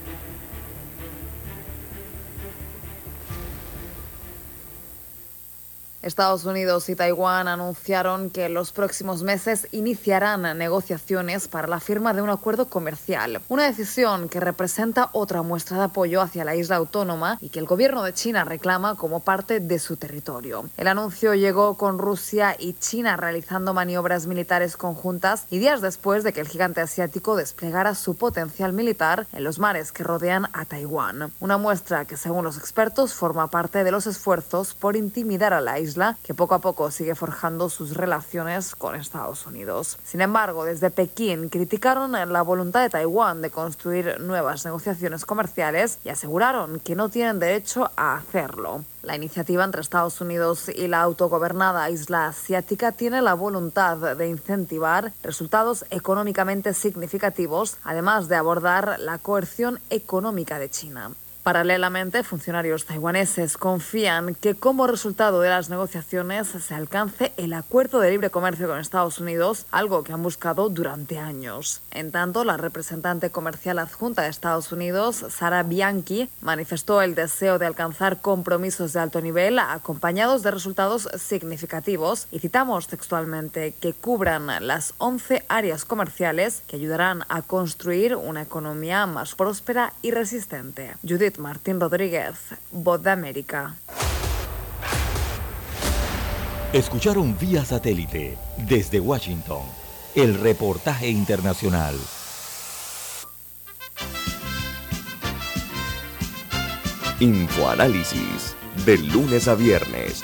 Estados Unidos y Taiwán anunciaron que en los próximos meses iniciarán negociaciones para la firma de un acuerdo comercial, una decisión que representa otra muestra de apoyo hacia la isla autónoma y que el gobierno de China reclama como parte de su territorio. El anuncio llegó con Rusia y China realizando maniobras militares conjuntas y días después de que el gigante asiático desplegara su potencial militar en los mares que rodean a Taiwán, una muestra que según los expertos forma parte de los esfuerzos por intimidar a la isla que poco a poco sigue forjando sus relaciones con Estados Unidos. Sin embargo, desde Pekín criticaron la voluntad de Taiwán de construir nuevas negociaciones comerciales y aseguraron que no tienen derecho a hacerlo. La iniciativa entre Estados Unidos y la autogobernada isla asiática tiene la voluntad de incentivar resultados económicamente significativos, además de abordar la coerción económica de China. Paralelamente, funcionarios taiwaneses confían que como resultado de las negociaciones se alcance el acuerdo de libre comercio con Estados Unidos, algo que han buscado durante años. En tanto, la representante comercial adjunta de Estados Unidos, Sara Bianchi, manifestó el deseo de alcanzar compromisos de alto nivel acompañados de resultados significativos y citamos textualmente que cubran las 11 áreas comerciales que ayudarán a construir una economía más próspera y resistente. Martín Rodríguez, Voz de América. Escucharon vía satélite desde Washington el reportaje internacional. Infoanálisis de lunes a viernes,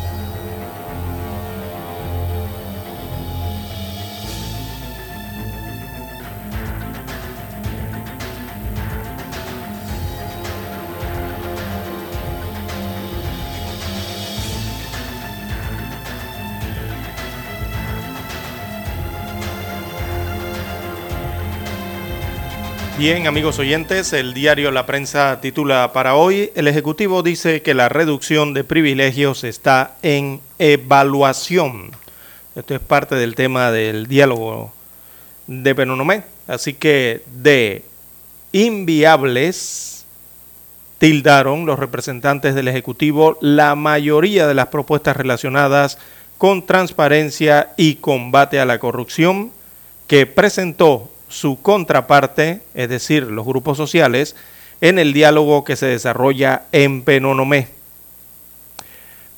Bien, amigos oyentes, el diario La Prensa titula para hoy, el Ejecutivo dice que la reducción de privilegios está en evaluación. Esto es parte del tema del diálogo de Penonomé. Así que de inviables tildaron los representantes del Ejecutivo la mayoría de las propuestas relacionadas con transparencia y combate a la corrupción que presentó su contraparte, es decir, los grupos sociales, en el diálogo que se desarrolla en Penonomé.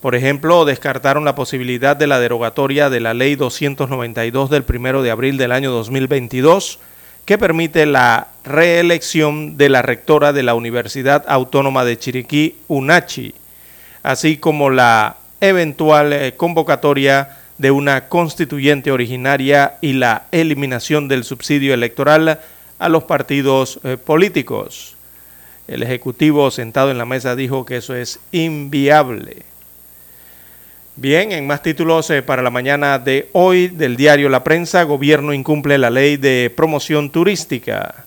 Por ejemplo, descartaron la posibilidad de la derogatoria de la Ley 292 del 1 de abril del año 2022, que permite la reelección de la rectora de la Universidad Autónoma de Chiriquí, UNACHI, así como la eventual eh, convocatoria de una constituyente originaria y la eliminación del subsidio electoral a los partidos eh, políticos. El Ejecutivo sentado en la mesa dijo que eso es inviable. Bien, en más títulos eh, para la mañana de hoy del diario La Prensa, gobierno incumple la ley de promoción turística.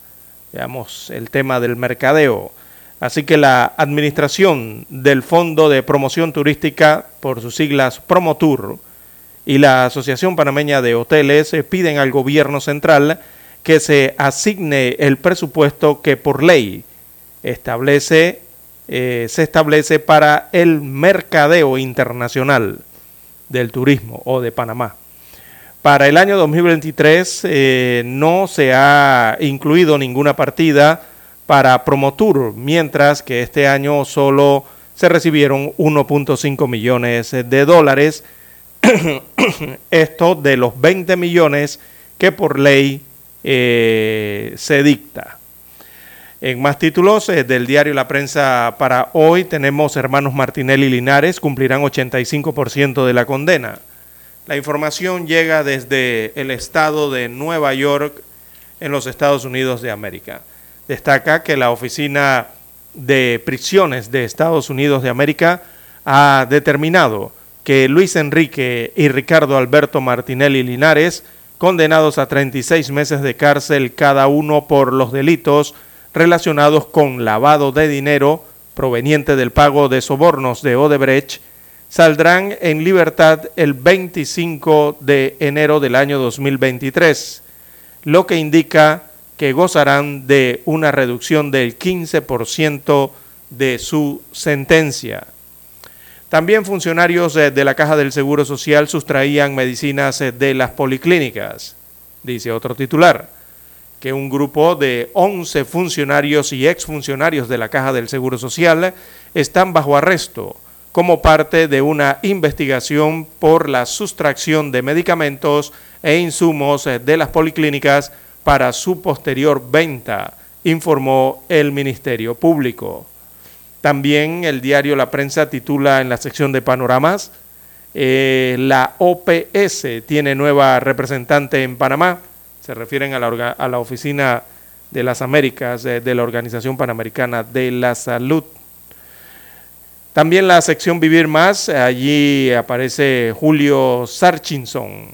Veamos el tema del mercadeo. Así que la administración del Fondo de Promoción Turística, por sus siglas Promotur, y la Asociación Panameña de Hoteles piden al gobierno central que se asigne el presupuesto que por ley establece, eh, se establece para el mercadeo internacional del turismo o de Panamá. Para el año 2023 eh, no se ha incluido ninguna partida para Promotur, mientras que este año solo se recibieron 1.5 millones de dólares esto de los 20 millones que por ley eh, se dicta. En más títulos eh, del diario La Prensa para hoy tenemos hermanos Martinelli y Linares cumplirán 85% de la condena. La información llega desde el estado de Nueva York en los Estados Unidos de América. Destaca que la Oficina de Prisiones de Estados Unidos de América ha determinado que Luis Enrique y Ricardo Alberto Martinelli Linares, condenados a 36 meses de cárcel cada uno por los delitos relacionados con lavado de dinero proveniente del pago de sobornos de Odebrecht, saldrán en libertad el 25 de enero del año 2023, lo que indica que gozarán de una reducción del 15% de su sentencia. También funcionarios eh, de la Caja del Seguro Social sustraían medicinas eh, de las policlínicas. Dice otro titular, que un grupo de 11 funcionarios y exfuncionarios de la Caja del Seguro Social están bajo arresto como parte de una investigación por la sustracción de medicamentos e insumos eh, de las policlínicas para su posterior venta, informó el Ministerio Público. También el diario La Prensa titula en la sección de panoramas, eh, la OPS tiene nueva representante en Panamá, se refieren a la, Oficina de las Américas de la Organización Panamericana de la Salud. También la sección Vivir Más, allí aparece Julio Sarchinson,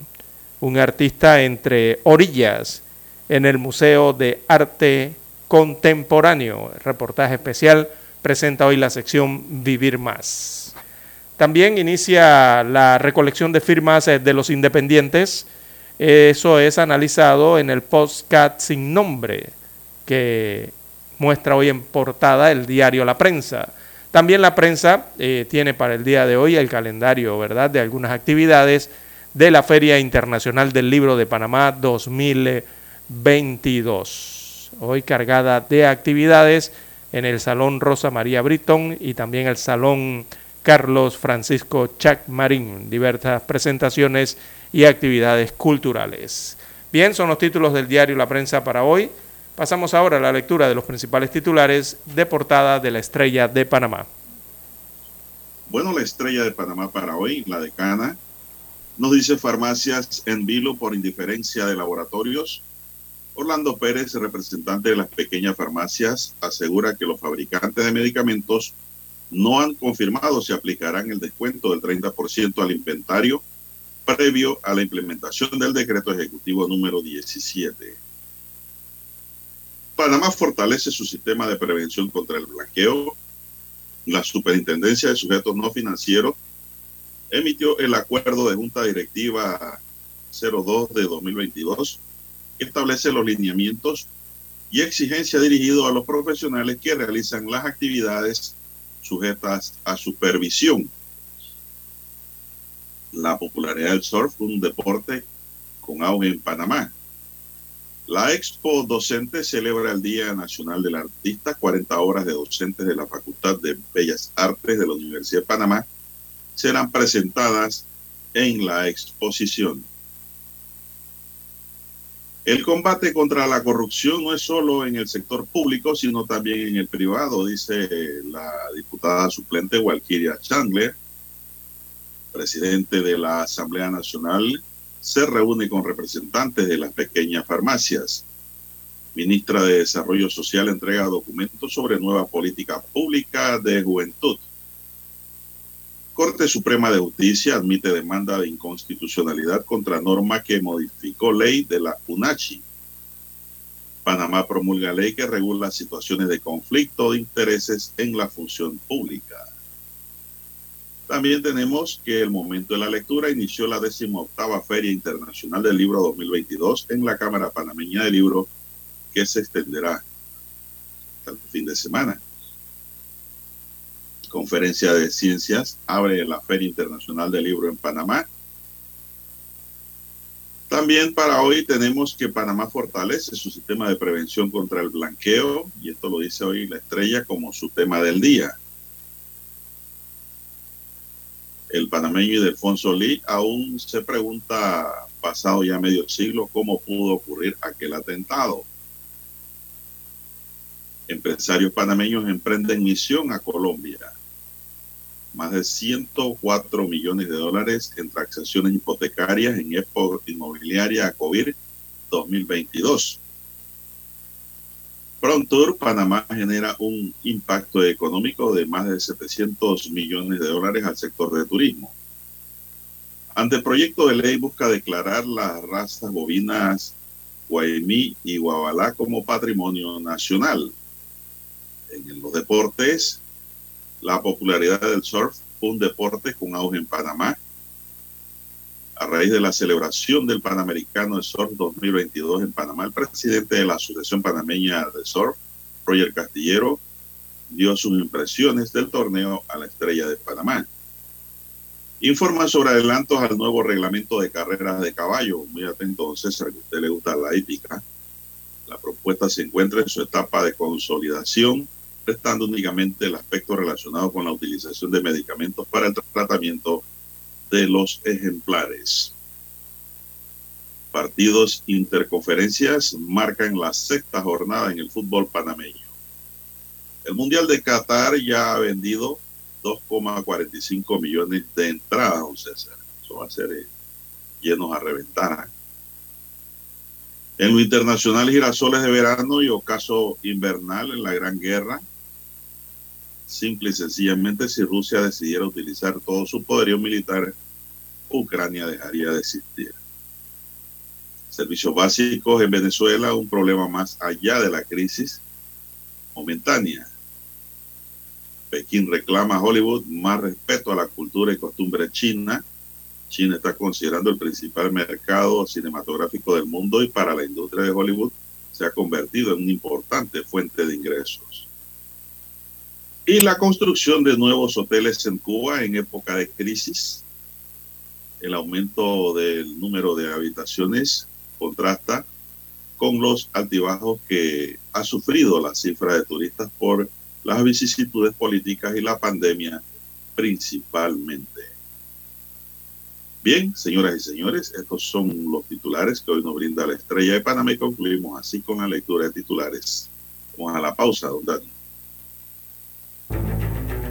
un artista entre orillas en el Museo de Arte Contemporáneo, reportaje especial presenta hoy la sección Vivir Más. También inicia la recolección de firmas eh, de los independientes. Eso es analizado en el postcat sin nombre que muestra hoy en portada el diario La Prensa. También la prensa eh, tiene para el día de hoy el calendario, ¿verdad?, de algunas actividades de la Feria Internacional del Libro de Panamá 2022. Hoy cargada de actividades en el Salón Rosa María Britton y también el Salón Carlos Francisco Chac Marín, diversas presentaciones y actividades culturales. Bien, son los títulos del diario La Prensa para hoy. Pasamos ahora a la lectura de los principales titulares de portada de la Estrella de Panamá. Bueno, la Estrella de Panamá para hoy, la decana, nos dice farmacias en vilo por indiferencia de laboratorios. Orlando Pérez, representante de las pequeñas farmacias, asegura que los fabricantes de medicamentos no han confirmado si aplicarán el descuento del 30% al inventario previo a la implementación del decreto ejecutivo número 17. Panamá fortalece su sistema de prevención contra el blanqueo. La Superintendencia de Sujetos No Financieros emitió el acuerdo de Junta Directiva 02 de 2022 establece los lineamientos y exigencia dirigido a los profesionales que realizan las actividades sujetas a supervisión. La popularidad del surf, un deporte con auge en Panamá. La Expo Docente celebra el Día Nacional del Artista. 40 horas de docentes de la Facultad de Bellas Artes de la Universidad de Panamá serán presentadas en la exposición. El combate contra la corrupción no es solo en el sector público, sino también en el privado, dice la diputada suplente Walkiria Chandler, presidente de la Asamblea Nacional, se reúne con representantes de las pequeñas farmacias. Ministra de Desarrollo Social entrega documentos sobre nueva política pública de juventud. Corte Suprema de Justicia admite demanda de inconstitucionalidad contra norma que modificó ley de la UNACHI. Panamá promulga ley que regula situaciones de conflicto de intereses en la función pública. También tenemos que el momento de la lectura inició la 18 Feria Internacional del Libro 2022 en la Cámara Panameña del Libro que se extenderá hasta el fin de semana conferencia de ciencias, abre la Feria Internacional del Libro en Panamá. También para hoy tenemos que Panamá fortalece su sistema de prevención contra el blanqueo, y esto lo dice hoy la estrella como su tema del día. El panameño Ildefonso Lee aún se pregunta, pasado ya medio siglo, cómo pudo ocurrir aquel atentado. Empresarios panameños emprenden misión a Colombia más de 104 millones de dólares en transacciones hipotecarias en Expo Inmobiliaria COVID 2022. Prontour Panamá genera un impacto económico de más de 700 millones de dólares al sector de turismo. Ante el proyecto de ley busca declarar las razas bovinas Guaymí y Guabalá como patrimonio nacional. En los deportes, la popularidad del surf, un deporte con auge en Panamá. A raíz de la celebración del Panamericano de Surf 2022 en Panamá, el presidente de la Asociación Panameña de Surf, Roger Castillero, dio sus impresiones del torneo a la estrella de Panamá. Informa sobre adelantos al nuevo reglamento de carreras de caballo. Muy atento, César, que a usted le gusta la hípica. La propuesta se encuentra en su etapa de consolidación prestando únicamente el aspecto relacionado con la utilización de medicamentos para el tratamiento de los ejemplares. Partidos interconferencias marcan la sexta jornada en el fútbol panameño. El Mundial de Qatar ya ha vendido 2,45 millones de entradas, César. Eso va a ser eh, llenos a reventar. En lo internacional, girasoles de verano y ocaso invernal en la Gran Guerra Simple y sencillamente, si Rusia decidiera utilizar todo su poderío militar, Ucrania dejaría de existir. Servicios básicos en Venezuela, un problema más allá de la crisis momentánea. Pekín reclama a Hollywood más respeto a la cultura y costumbre china. China está considerando el principal mercado cinematográfico del mundo y para la industria de Hollywood se ha convertido en una importante fuente de ingresos. Y la construcción de nuevos hoteles en Cuba en época de crisis. El aumento del número de habitaciones contrasta con los altibajos que ha sufrido la cifra de turistas por las vicisitudes políticas y la pandemia principalmente. Bien, señoras y señores, estos son los titulares que hoy nos brinda la estrella de Panamá y concluimos así con la lectura de titulares. Vamos a la pausa, don Dani.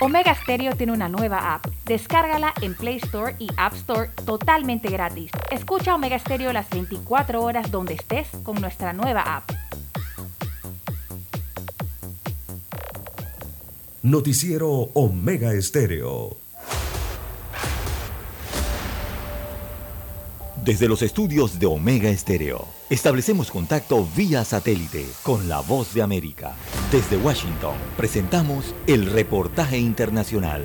Omega Stereo tiene una nueva app. Descárgala en Play Store y App Store totalmente gratis. Escucha Omega Stereo las 24 horas donde estés con nuestra nueva app. Noticiero Omega Estéreo. Desde los estudios de Omega Estéreo, establecemos contacto vía satélite con la voz de América. Desde Washington, presentamos el reportaje internacional.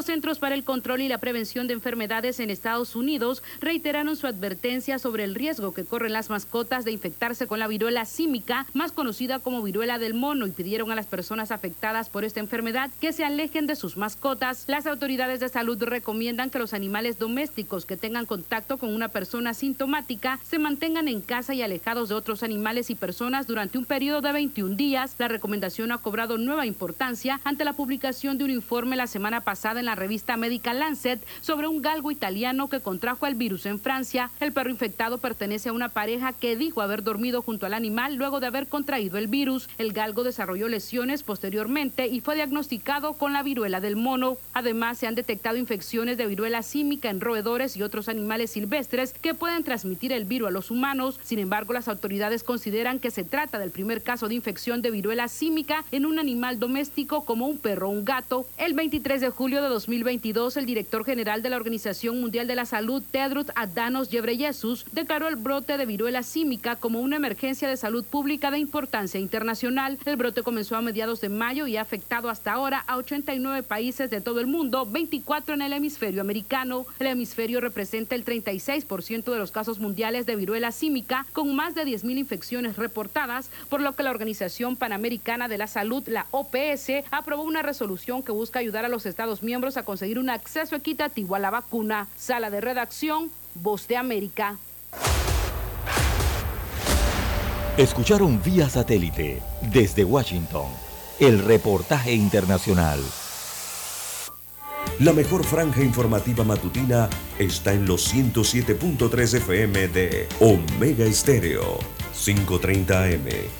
Los Centros para el Control y la Prevención de Enfermedades en Estados Unidos reiteraron su advertencia sobre el riesgo que corren las mascotas de infectarse con la viruela símica, más conocida como viruela del mono, y pidieron a las personas afectadas por esta enfermedad que se alejen de sus mascotas. Las autoridades de salud recomiendan que los animales domésticos que tengan contacto con una persona sintomática se mantengan en casa y alejados de otros animales y personas durante un periodo de 21 días. La recomendación ha cobrado nueva importancia ante la publicación de un informe la semana pasada en la revista médica Lancet sobre un galgo italiano que contrajo el virus en Francia. El perro infectado pertenece a una pareja que dijo haber dormido junto al animal luego de haber contraído el virus. El galgo desarrolló lesiones posteriormente y fue diagnosticado con la viruela del mono. Además, se han detectado infecciones de viruela símica en roedores y otros animales silvestres que pueden transmitir el virus a los humanos. Sin embargo, las autoridades consideran que se trata del primer caso de infección de viruela símica en un animal doméstico como un perro o un gato. El 23 de julio de 2022, el director general de la Organización Mundial de la Salud, Tedros Adhanom Ghebreyesus, declaró el brote de viruela símica como una emergencia de salud pública de importancia internacional. El brote comenzó a mediados de mayo y ha afectado hasta ahora a 89 países de todo el mundo, 24 en el hemisferio americano. El hemisferio representa el 36% de los casos mundiales de viruela símica, con más de 10.000 infecciones reportadas, por lo que la Organización Panamericana de la Salud, la OPS, aprobó una resolución que busca ayudar a los Estados miembros a conseguir un acceso equitativo a la vacuna. Sala de redacción, Voz de América. Escucharon vía satélite desde Washington el reportaje internacional. La mejor franja informativa matutina está en los 107.3 FM de Omega Estéreo, 5:30 AM.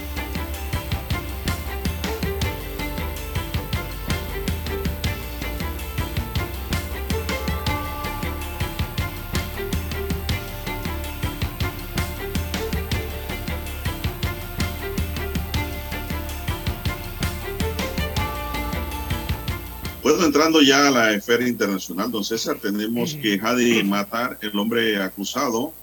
Ya a la esfera internacional, don César, tenemos que Hadi Matar, el hombre acusado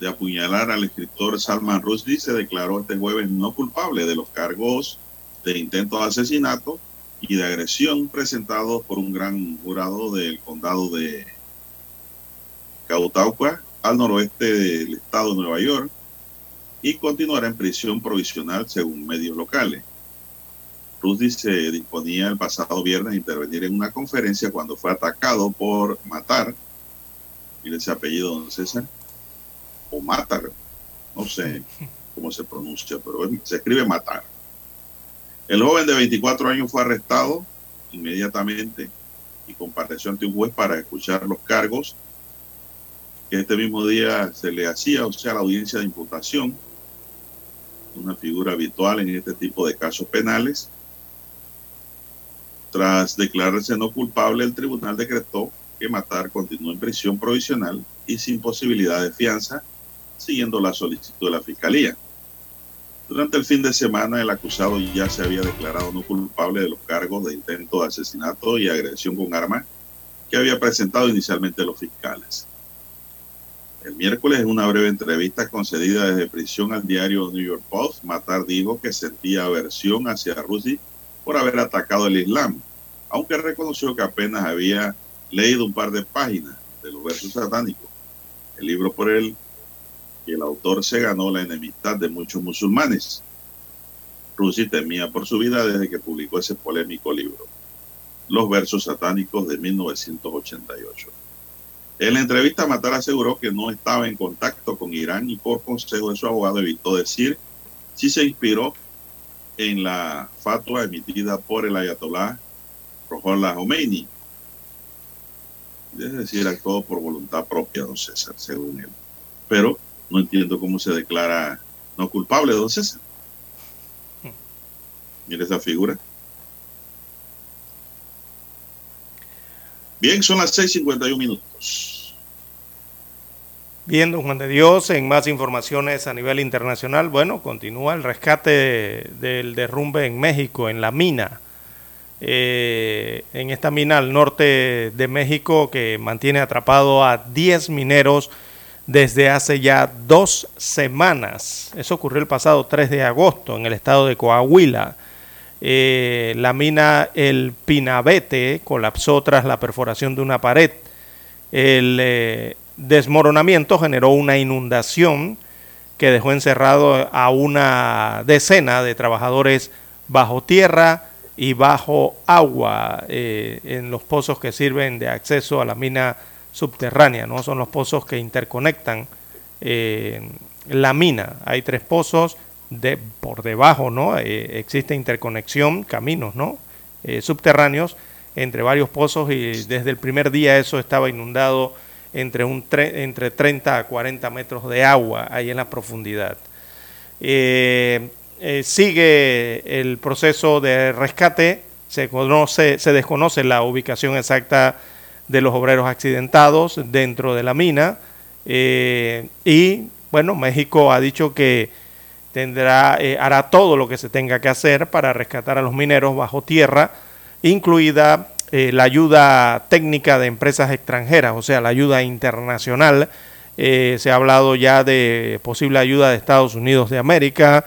de apuñalar al escritor Salman Rushdie, se declaró este jueves no culpable de los cargos de intento de asesinato y de agresión presentados por un gran jurado del condado de Cautauqua, al noroeste del estado de Nueva York, y continuará en prisión provisional según medios locales. Rushdie se disponía el pasado viernes a intervenir en una conferencia cuando fue atacado por Matar, mire ese apellido, don César, o Matar, no sé cómo se pronuncia, pero se escribe Matar. El joven de 24 años fue arrestado inmediatamente y compareció ante un juez para escuchar los cargos que este mismo día se le hacía, o sea, la audiencia de imputación, una figura habitual en este tipo de casos penales. Tras declararse no culpable, el tribunal decretó que Matar continuó en prisión provisional y sin posibilidad de fianza, siguiendo la solicitud de la Fiscalía. Durante el fin de semana, el acusado ya se había declarado no culpable de los cargos de intento de asesinato y agresión con arma que había presentado inicialmente los fiscales. El miércoles, en una breve entrevista concedida desde prisión al diario New York Post, Matar dijo que sentía aversión hacia Rusia por haber atacado el Islam, aunque reconoció que apenas había leído un par de páginas de los versos satánicos. El libro por él que el autor se ganó la enemistad de muchos musulmanes. Rusi temía por su vida desde que publicó ese polémico libro, Los versos satánicos de 1988. En la entrevista, Matar aseguró que no estaba en contacto con Irán y por consejo de su abogado evitó decir si se inspiró en la fatua emitida por el ayatolá Rohollah Khomeini. Es decir, actuó por voluntad propia, don César, según él. Pero no entiendo cómo se declara no culpable, don César. Mire esa figura. Bien, son las 6:51 minutos. Bien, don Juan de Dios, en más informaciones a nivel internacional, bueno, continúa el rescate del derrumbe en México, en la mina. Eh, en esta mina al norte de México que mantiene atrapado a 10 mineros desde hace ya dos semanas. Eso ocurrió el pasado 3 de agosto en el estado de Coahuila. Eh, la mina El Pinabete colapsó tras la perforación de una pared. El eh, desmoronamiento generó una inundación que dejó encerrado a una decena de trabajadores bajo tierra y bajo agua eh, en los pozos que sirven de acceso a la mina subterránea, ¿no? Son los pozos que interconectan eh, la mina. Hay tres pozos de, por debajo, ¿no? Eh, existe interconexión, caminos, ¿no? Subterráneos entre varios pozos y desde el primer día eso estaba inundado entre, un entre 30 a 40 metros de agua ahí en la profundidad. sigue el proceso de rescate, se, conoce, se desconoce la ubicación exacta de los obreros accidentados dentro de la mina. Eh, y bueno, México ha dicho que tendrá, eh, hará todo lo que se tenga que hacer para rescatar a los mineros bajo tierra, incluida eh, la ayuda técnica de empresas extranjeras, o sea, la ayuda internacional. se ha hablado ya de posible ayuda de Estados Unidos de América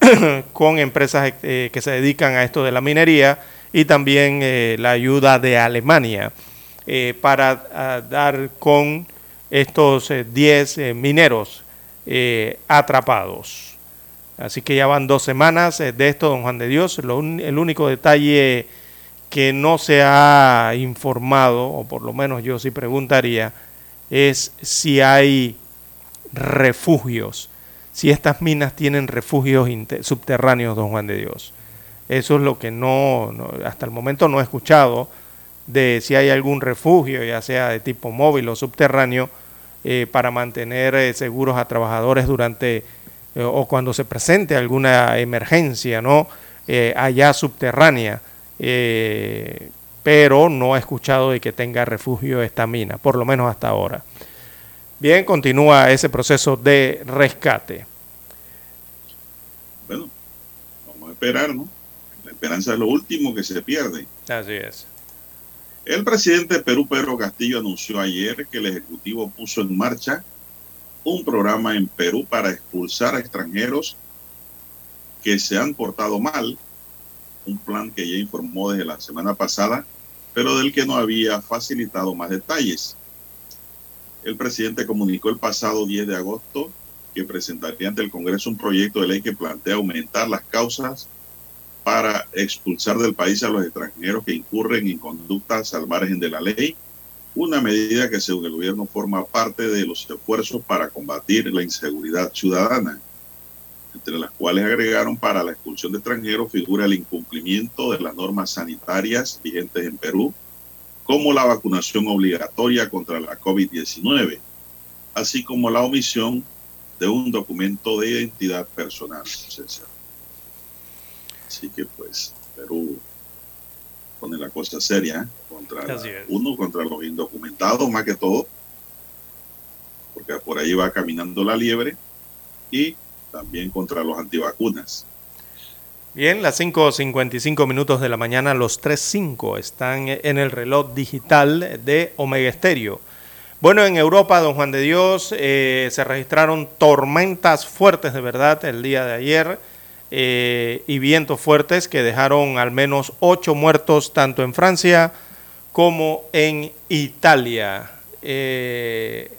con empresas que se dedican a esto de la minería y también la ayuda de Alemania. Eh, para dar con estos 10 eh, eh, mineros atrapados. Así que ya van dos semanas de esto, don Juan de Dios. el único detalle que no se ha informado, o por lo menos yo sí preguntaría, es si hay refugios, si estas minas tienen refugios subterráneos, don Juan de Dios. Eso es lo que no hasta el momento no he escuchado de si hay algún refugio, ya sea de tipo móvil o subterráneo, eh, para mantener eh, seguros a trabajadores durante eh, o cuando se presente alguna emergencia, ¿no? allá subterránea. Pero no he escuchado de que tenga refugio esta mina, por lo menos hasta ahora. Bien, continúa ese proceso de rescate. Bueno, vamos a esperar, ¿no? La esperanza es lo último que se pierde. Así es. El presidente de Perú, Pedro Castillo, anunció ayer que el Ejecutivo puso en marcha un programa en Perú para expulsar a extranjeros que se han portado mal, un plan que ya informó desde la semana pasada, pero del que no había facilitado más detalles. El presidente comunicó el pasado 10 de agosto que presentaría ante el Congreso un proyecto de ley que plantea aumentar las causas para expulsar del país a los extranjeros que incurren en conductas al margen de la ley, una medida que según el gobierno forma parte de los esfuerzos para combatir la inseguridad ciudadana, entre las cuales agregaron para la expulsión de extranjeros figura el incumplimiento de las normas sanitarias vigentes en Perú, como la vacunación obligatoria contra la COVID-19, así como la omisión de un documento de identidad personal. César. Así que pues Perú pone la cosa seria contra la, uno, contra los indocumentados más que todo, porque por ahí va caminando la liebre, y también contra los antivacunas. Bien, las 5.55 minutos de la mañana, los 3.5 están en el reloj digital de Omega Estéreo. Bueno, en Europa, don Juan de Dios, eh, se registraron tormentas fuertes de verdad el día de ayer eh, y vientos fuertes que dejaron al menos ocho muertos tanto en Francia como en Italia. Eh,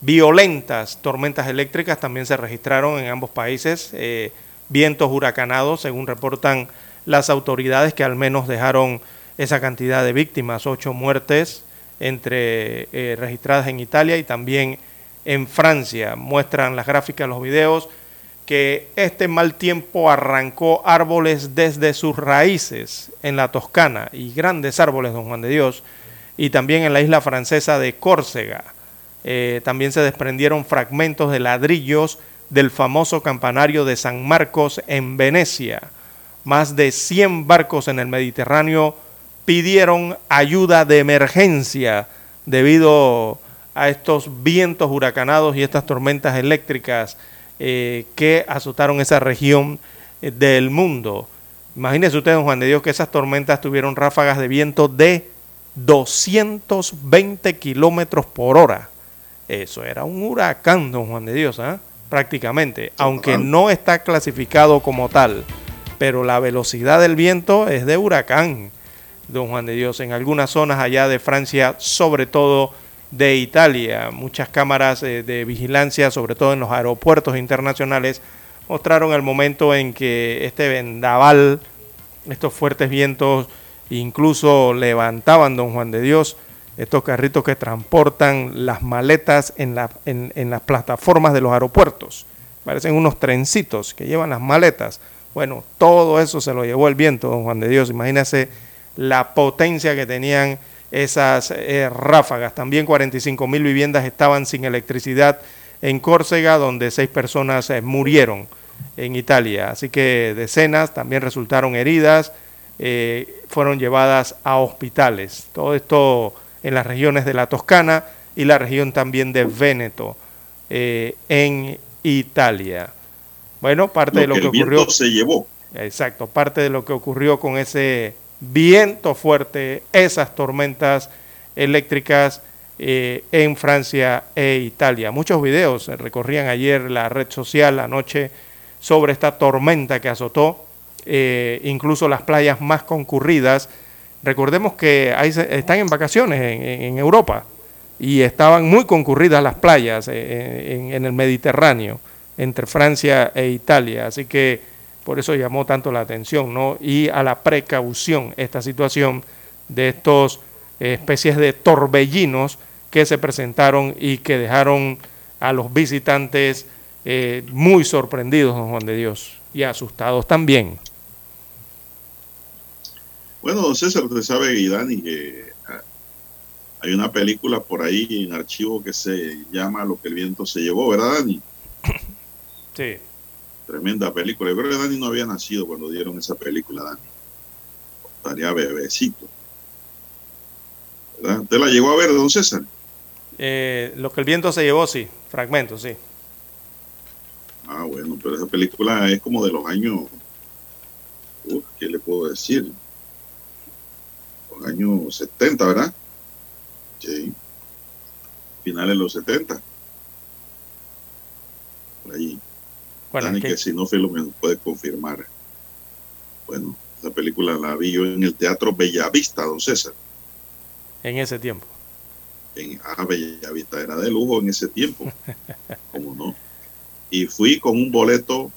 violentas tormentas eléctricas también se registraron en ambos países, eh, vientos huracanados, según reportan las autoridades que al menos dejaron esa cantidad de víctimas, ocho muertes entre registradas en Italia y también en Francia. Muestran las gráficas, los videos que este mal tiempo arrancó árboles desde sus raíces en la Toscana y grandes árboles, don Juan de Dios, y también en la isla francesa de Córcega. Eh, también se desprendieron fragmentos de ladrillos del famoso campanario de San Marcos en Venecia. Más de 100 barcos en el Mediterráneo pidieron ayuda de emergencia debido a estos vientos huracanados y estas tormentas eléctricas eh, que azotaron esa región eh, del mundo. Imagínense ustedes, don Juan de Dios, que esas tormentas tuvieron ráfagas de viento de 220 kilómetros por hora. Eso era un huracán, don Juan de Dios, ¿ah? prácticamente, aunque no está clasificado como tal, pero la velocidad del viento es de huracán, don Juan de Dios, en algunas zonas allá de Francia, sobre todo de Italia. Muchas cámaras eh, de vigilancia, sobre todo en los aeropuertos internacionales, mostraron el momento en que este vendaval, estos fuertes vientos, incluso levantaban, don Juan de Dios, estos carritos que transportan las maletas en, la, en, en las plataformas de los aeropuertos. Parecen unos trencitos que llevan las maletas. Bueno, todo eso se lo llevó el viento, don Juan de Dios. Imagínese la potencia que tenían esas eh, ráfagas. También 45 mil viviendas estaban sin electricidad en Córcega, donde seis personas eh, murieron en Italia. Así que decenas también resultaron heridas, eh, fueron llevadas a hospitales. Todo esto en las regiones de la Toscana y la región también de Véneto, en Italia. Bueno, parte de lo que ocurrió. se llevó. Exacto, parte de lo que ocurrió con ese viento fuerte, esas tormentas eléctricas eh, en Francia e Italia. Muchos videos recorrían ayer la red social anoche sobre esta tormenta que azotó eh, incluso las playas más concurridas. Recordemos que están en vacaciones en, Europa y estaban muy concurridas las playas eh, en, en el Mediterráneo entre Francia e Italia. Así que por eso llamó tanto la atención, ¿no? Y a la precaución esta situación de estos eh, especies de torbellinos que se presentaron y que dejaron a los visitantes eh, muy sorprendidos, don Juan de Dios, y asustados también. Bueno, don César, usted sabe, y Dani, que ah, hay una película por ahí en archivo que se llama Lo que el viento se llevó, ¿verdad, Dani? Sí. Tremenda película. Yo creo que Dani no había nacido cuando dieron esa película, Dani. Estaría bebecito. ¿Verdad? ¿Usted la llegó a ver, don César? Eh, lo que el viento se llevó, sí. Fragmentos, sí. Ah, bueno, pero esa película es como de los años... Uf, ¿Qué le puedo decir? Años 70, ¿verdad? Sí. Finales de los 70. Por ahí. Bueno, Dani, que- si no nos puede confirmar. Bueno, esa película la vi yo en el Teatro Bellavista, don César. en ese tiempo. En ah, Bellavista era de lujo en ese tiempo. ¿Cómo no? Y fui con un boleto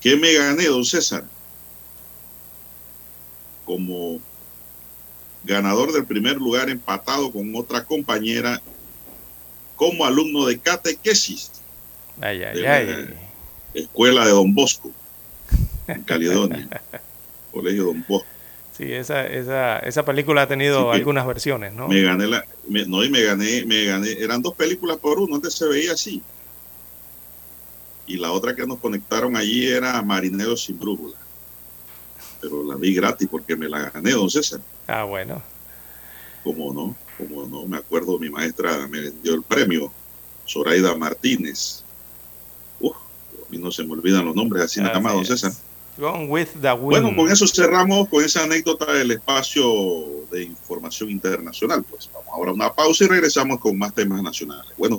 que me gané, don César. Como ganador del primer lugar empatado con otra compañera como alumno de catequesis Ay, ay, de ay. la escuela de Don Bosco en Caledonia colegio Don Bosco Sí, esa, esa, esa película ha tenido Sí, algunas versiones, ¿no? me gané la me- no y me gané me gané eran dos películas por uno antes se veía así y la otra que nos conectaron allí era Marineros sin brújula pero la vi gratis porque me la gané don César Ah, bueno. como no como no me acuerdo mi maestra me dio el premio Zoraida Martínez Uf, a mí no se me olvidan los nombres así nada Así más don. César Gone with the Wind. Bueno, con eso cerramos con esa anécdota del espacio de información internacional. Pues vamos ahora a una pausa y regresamos con más temas nacionales. Bueno,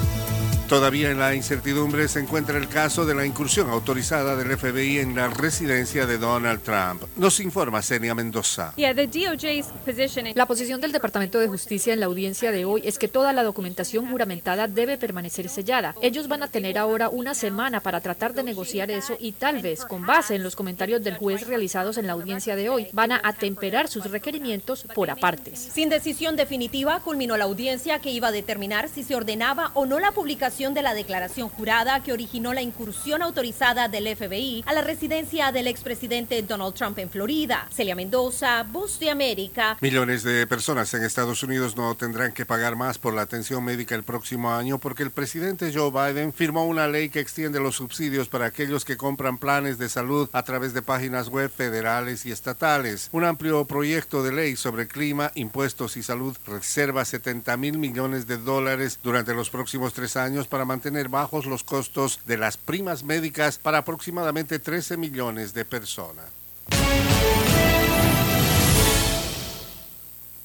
Todavía en la incertidumbre se encuentra el caso de la incursión autorizada del FBI en la residencia de Donald Trump. Nos informa Senia Mendoza. La posición del Departamento de Justicia en la audiencia de hoy es que toda la documentación juramentada debe permanecer sellada. Ellos van a tener ahora una semana para tratar de negociar eso y tal vez, con base en los comentarios del juez realizados en la audiencia de hoy, van a atemperar sus requerimientos por apartes. Sin decisión definitiva, culminó la audiencia que iba a determinar si se ordenaba o no la publicación de la declaración jurada que originó la incursión autorizada del FBI a la residencia del expresidente Donald Trump en Florida. Celia Mendoza, Voz de América. Millones de personas en Estados Unidos no tendrán que pagar más por la atención médica el próximo año porque el presidente Joe Biden firmó una ley que extiende los subsidios para aquellos que compran planes de salud a través de páginas web federales y estatales. Un amplio proyecto de ley sobre clima, impuestos y salud reserva 70 mil millones de dólares durante los próximos tres años para mantener bajos los costos de las primas médicas para aproximadamente 13 millones de personas.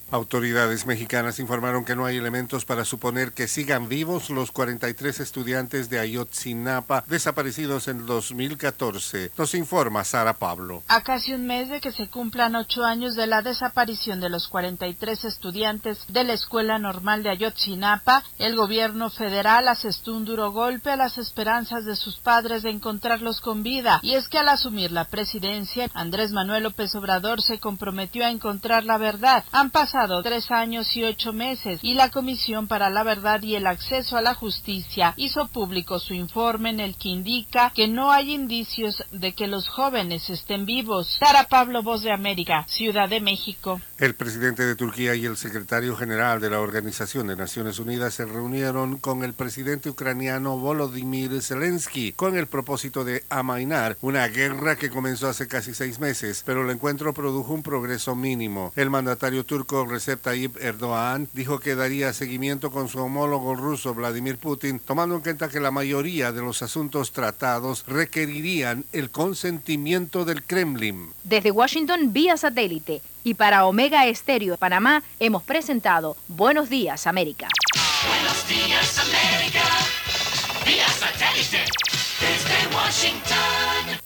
Autoridades mexicanas informaron que no hay elementos para suponer que sigan vivos los 43 estudiantes de Ayotzinapa desaparecidos en 2014. Nos informa Sara Pablo. A casi un mes de que se cumplan ocho años de la desaparición de los 43 estudiantes de la Escuela Normal de Ayotzinapa, el gobierno federal asestó un duro golpe a las esperanzas de sus padres de encontrarlos con vida. Y es que al asumir la presidencia, Andrés Manuel López Obrador se comprometió a encontrar la verdad. Han pasado tres años y ocho meses y la Comisión para la Verdad y el Acceso a la Justicia hizo público su informe en el que indica que no hay indicios de que los jóvenes estén vivos. Sara Pablo, Voz de América, Ciudad de México. El presidente de Turquía y el secretario general de la Organización de Naciones Unidas se reunieron con el presidente ucraniano Volodymyr Zelensky con el propósito de amainar una guerra que comenzó hace casi seis meses, pero el encuentro produjo un progreso mínimo. El mandatario turco Recep Tayyip Erdogan dijo que daría seguimiento con su homólogo ruso Vladimir Putin, tomando en cuenta que la mayoría de los asuntos tratados requerirían el consentimiento del Kremlin. Desde Washington vía satélite y para Omega Estéreo de Panamá hemos presentado Buenos Días América. Buenos días, América. Vía satélite. Desde Washington.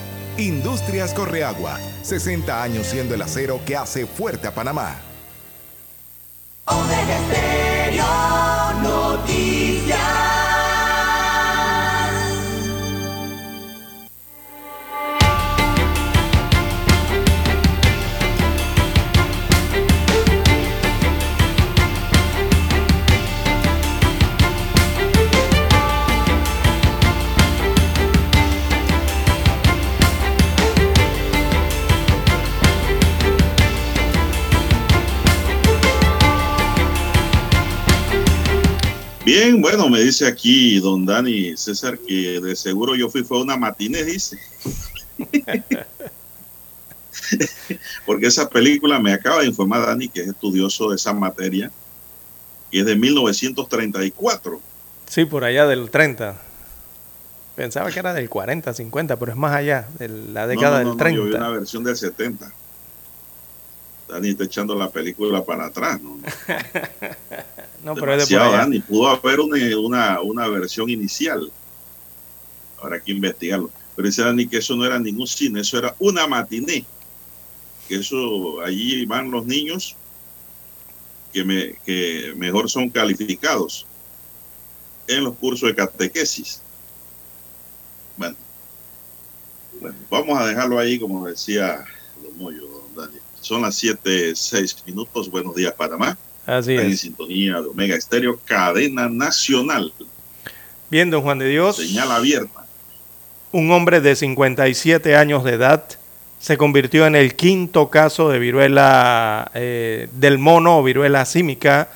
Industrias Correagua, 60 años siendo el acero que hace fuerte a Panamá. Bien, bueno, me dice aquí don Dani César que de seguro yo fui fue una matiné, dice. Porque esa película me acaba de informar Dani, que es estudioso de esa materia, y es de 1934. Sí, por allá del 30. Pensaba que era del 40, 50, pero es más allá, de la década No, no, no, del no, 30. yo vi una versión del 70. Dani está echando la película para atrás, ¿no? No, pero es de por Demasiado, allá. Dani. Pudo haber una, una, una versión inicial. Habrá que investigarlo. Pero dice Dani que eso no era ningún cine, eso era una matiné. Que eso, allí van los niños que, me, que mejor son calificados en los cursos de catequesis. Bueno, bueno vamos a dejarlo ahí, como decía Don Moyo, don Dani. Son las 7, 6 minutos. Buenos días, Panamá. Así Están en es. sintonía de Omega Estéreo, cadena nacional. Bien, don Juan de Dios. Señal abierta. Un hombre de 57 años de edad se convirtió en el quinto caso de viruela eh, del mono o viruela símica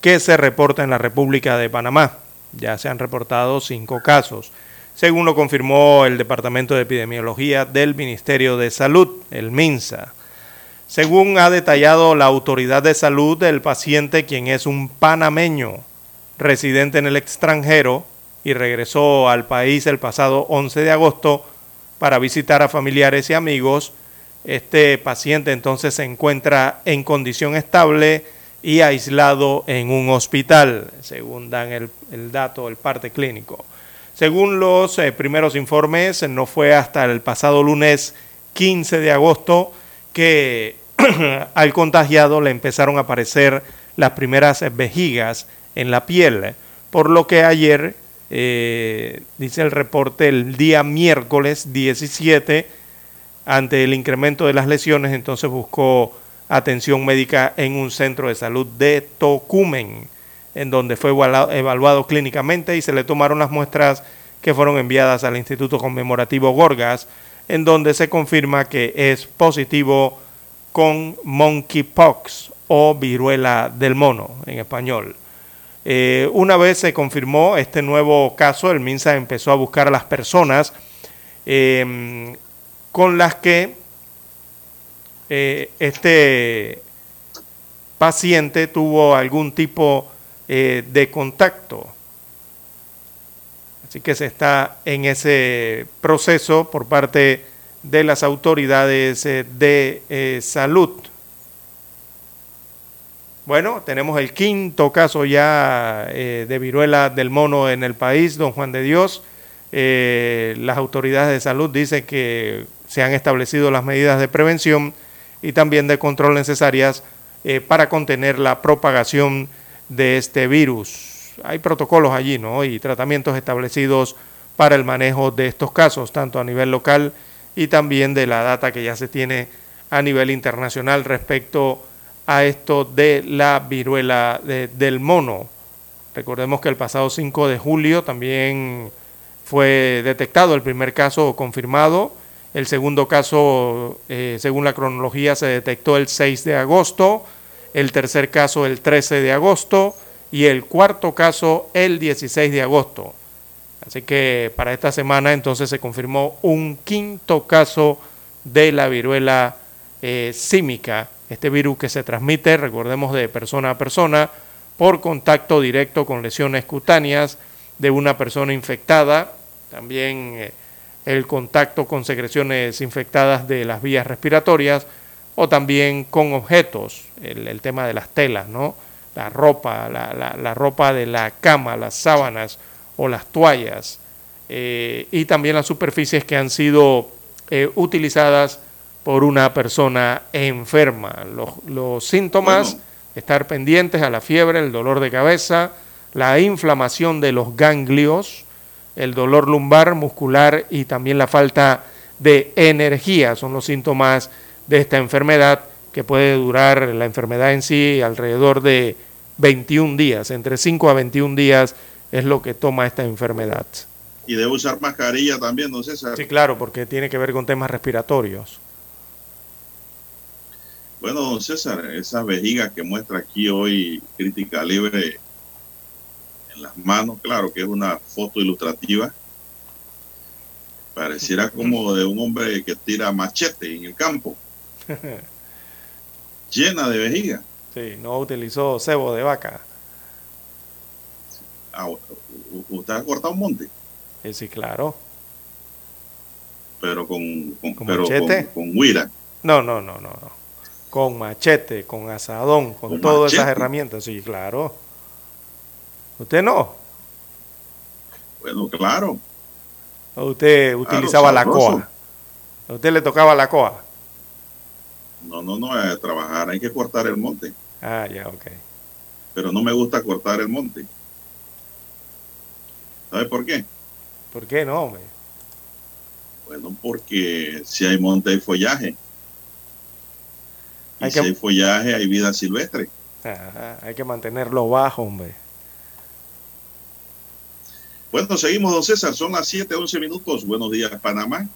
que se reporta en la República de Panamá. Ya se han reportado cinco casos, según lo confirmó el Departamento de Epidemiología del Ministerio de Salud, el MINSA. Según ha detallado la autoridad de salud, el paciente, quien es un panameño residente en el extranjero y regresó al país el pasado 11 de agosto para visitar a familiares y amigos, este paciente entonces se encuentra en condición estable y aislado en un hospital, según dan el, el dato, el parte clínico. Según los eh, primeros informes, no fue hasta el pasado lunes 15 de agosto que al contagiado le empezaron a aparecer las primeras vejigas en la piel, por lo que ayer, eh, dice el reporte, el día miércoles 17, ante el incremento de las lesiones, entonces buscó atención médica en un centro de salud de Tocumen, en donde fue evaluado, evaluado clínicamente y se le tomaron las muestras que fueron enviadas al Instituto Conmemorativo Gorgas, en donde se confirma que es positivo con monkeypox o viruela del mono en español. Eh, una vez se confirmó este nuevo caso, el MINSA empezó a buscar a las personas eh, con las que eh, este paciente tuvo algún tipo eh, de contacto. Así que se está en ese proceso por parte de las autoridades eh, de eh, salud. Bueno, tenemos el quinto caso ya eh, de viruela del mono en el país, don Juan de Dios. Las autoridades de salud dicen que se han establecido las medidas de prevención y también de control necesarias para contener la propagación de este virus. Hay protocolos allí, ¿no? Y tratamientos establecidos para el manejo de estos casos, tanto a nivel local y también de la data que ya se tiene a nivel internacional respecto a esto de la viruela de- del mono. Recordemos que el pasado 5 de julio también fue detectado el primer caso confirmado El segundo caso, eh, según la cronología, se detectó el 6 de agosto, el tercer caso el 13 de agosto y el cuarto caso el 16 de agosto. Así que para esta semana entonces se confirmó un quinto caso de la viruela eh, símica, este virus que se transmite, recordemos, de persona a persona por contacto directo con lesiones cutáneas de una persona infectada, también eh, el contacto con secreciones infectadas de las vías respiratorias o también con objetos, el, tema de las telas, ¿no? La ropa, la, la, ropa de la cama, las sábanas o las toallas, eh, y también las superficies que han sido eh, utilizadas por una persona enferma. Los, síntomas, estar pendientes a la fiebre, el dolor de cabeza, la inflamación de los ganglios, el dolor lumbar, muscular y también la falta de energía son los síntomas de esta enfermedad que puede durar la enfermedad en sí alrededor de 21 días, entre 5 a 21 días es lo que toma esta enfermedad. Y debe usar mascarilla también, ¿no César? Sí, claro, porque tiene que ver con temas respiratorios. Bueno, don César, esa vejiga que muestra aquí hoy Crítica Libre en las manos, claro que es una foto ilustrativa. Pareciera como de un hombre que tira machete en el campo. Llena de vejiga. Sí, no utilizó cebo de vaca. Ah, ¿Usted ha cortado un monte? Sí, sí claro. Pero con, con, con, huira. No, no, no, no, no. Con machete, con asadón, con, todas esas herramientas, sí, claro. ¿Usted no? Bueno, claro. ¿Usted utilizaba la coa? ¿A usted le tocaba la coa? No, no, no, a trabajar hay que cortar el monte. Ah, ya, ok. Pero no me gusta cortar el monte. ¿Sabe por qué? ¿Por qué no, hombre? Bueno, porque si hay monte hay follaje. Y si hay follaje hay vida silvestre. hay que mantenerlo bajo, hombre. Bueno, seguimos, don César. Son las 7, 11 minutos. Buenos días, Panamá.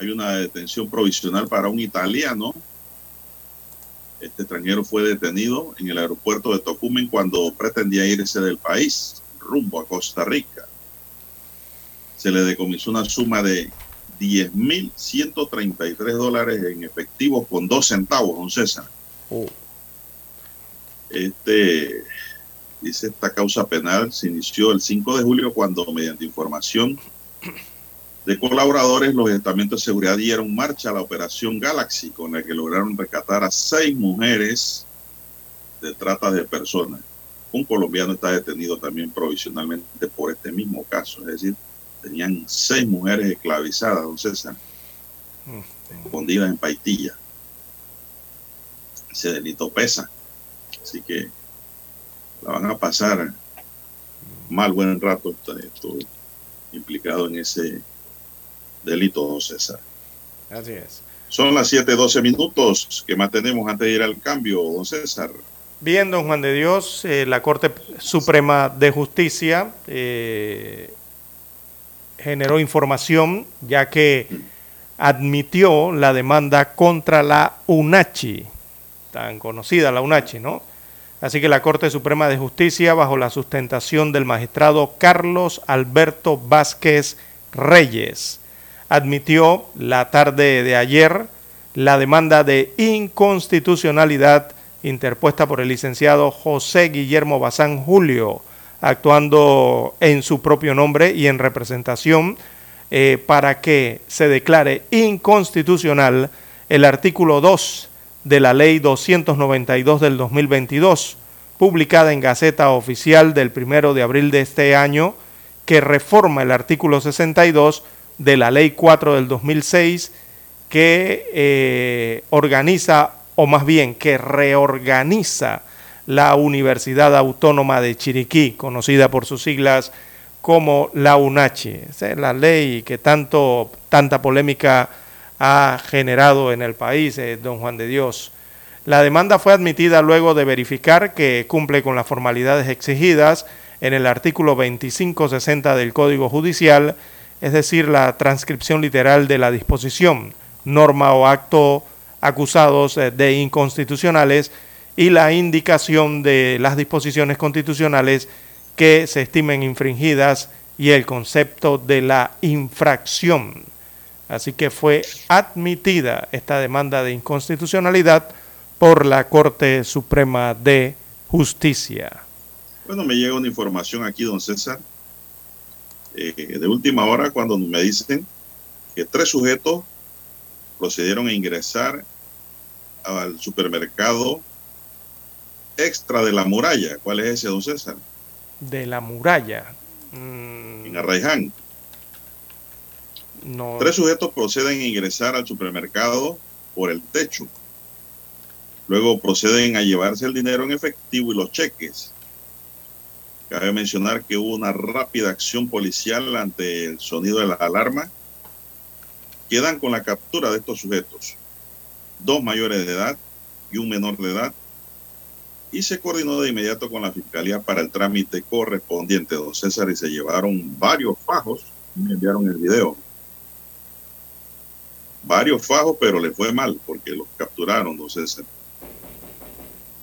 Hay una detención provisional para un italiano. Este extranjero fue detenido en el aeropuerto de Tocumen cuando pretendía irse del país rumbo a Costa Rica. Se le decomisó una suma de 10.133 dólares en efectivo con dos centavos, don César. Oh. Este Dice, esta causa penal se inició el 5 de julio cuando mediante información de colaboradores los estamentos de seguridad dieron marcha a la operación Galaxy con la que lograron rescatar a seis mujeres de trata de personas. Un colombiano está detenido también provisionalmente por este mismo caso, es decir, tenían seis mujeres esclavizadas, don César, escondidas en Paitilla. Ese delito pesa, así que la van a pasar mal buen rato esto, implicado en ese delito, don César. Así es. Son las 7:12 minutos que mantenemos antes de ir al cambio, don César. Bien, don Juan de Dios, eh, la Corte Suprema de Justicia eh, generó información ya que admitió la demanda contra la UNACHI, tan conocida la UNACHI, ¿no? Así que la Corte Suprema de Justicia, bajo la sustentación del magistrado Carlos Alberto Vázquez Reyes, admitió la tarde de ayer la demanda de inconstitucionalidad interpuesta por el licenciado José Guillermo Bazán Julio, actuando en su propio nombre y en representación eh, para que se declare inconstitucional el artículo 2 de la Ley 292 del 2022, publicada en Gaceta Oficial del 1 de abril de este año, que reforma el artículo 62 de la Ley 4 del 2006, que eh, organiza, o más bien que reorganiza la Universidad Autónoma de Chiriquí, conocida por sus siglas como la UNACHI. la ley que tanto, tanta polémica ha generado en el país, eh, don Juan de Dios. La demanda fue admitida luego de verificar que cumple con las formalidades exigidas en el artículo 2560 del Código Judicial es decir, la transcripción literal de la disposición, norma o acto acusados eh, de inconstitucionales y la indicación de las disposiciones constitucionales que se estimen infringidas y el concepto de la infracción. Así que fue admitida esta demanda de inconstitucionalidad por la Corte Suprema de Justicia. Bueno, me llega una información aquí, don César, eh, de última hora, cuando me dicen que tres sujetos procedieron a ingresar al supermercado extra de la muralla. ¿Cuál es ese, don César? De la muralla. Mm. En Arraiján. No. Tres sujetos proceden a ingresar al supermercado por el techo. Luego proceden a llevarse el dinero en efectivo y los cheques. Cabe mencionar que hubo una rápida acción policial ante el sonido de la alarma. Quedan con la captura de estos sujetos, dos mayores de edad y un menor de edad, y se coordinó de inmediato con la Fiscalía para el trámite correspondiente, don César, y se llevaron varios fajos, me enviaron el video. Varios fajos, pero le fue mal porque los capturaron, don César.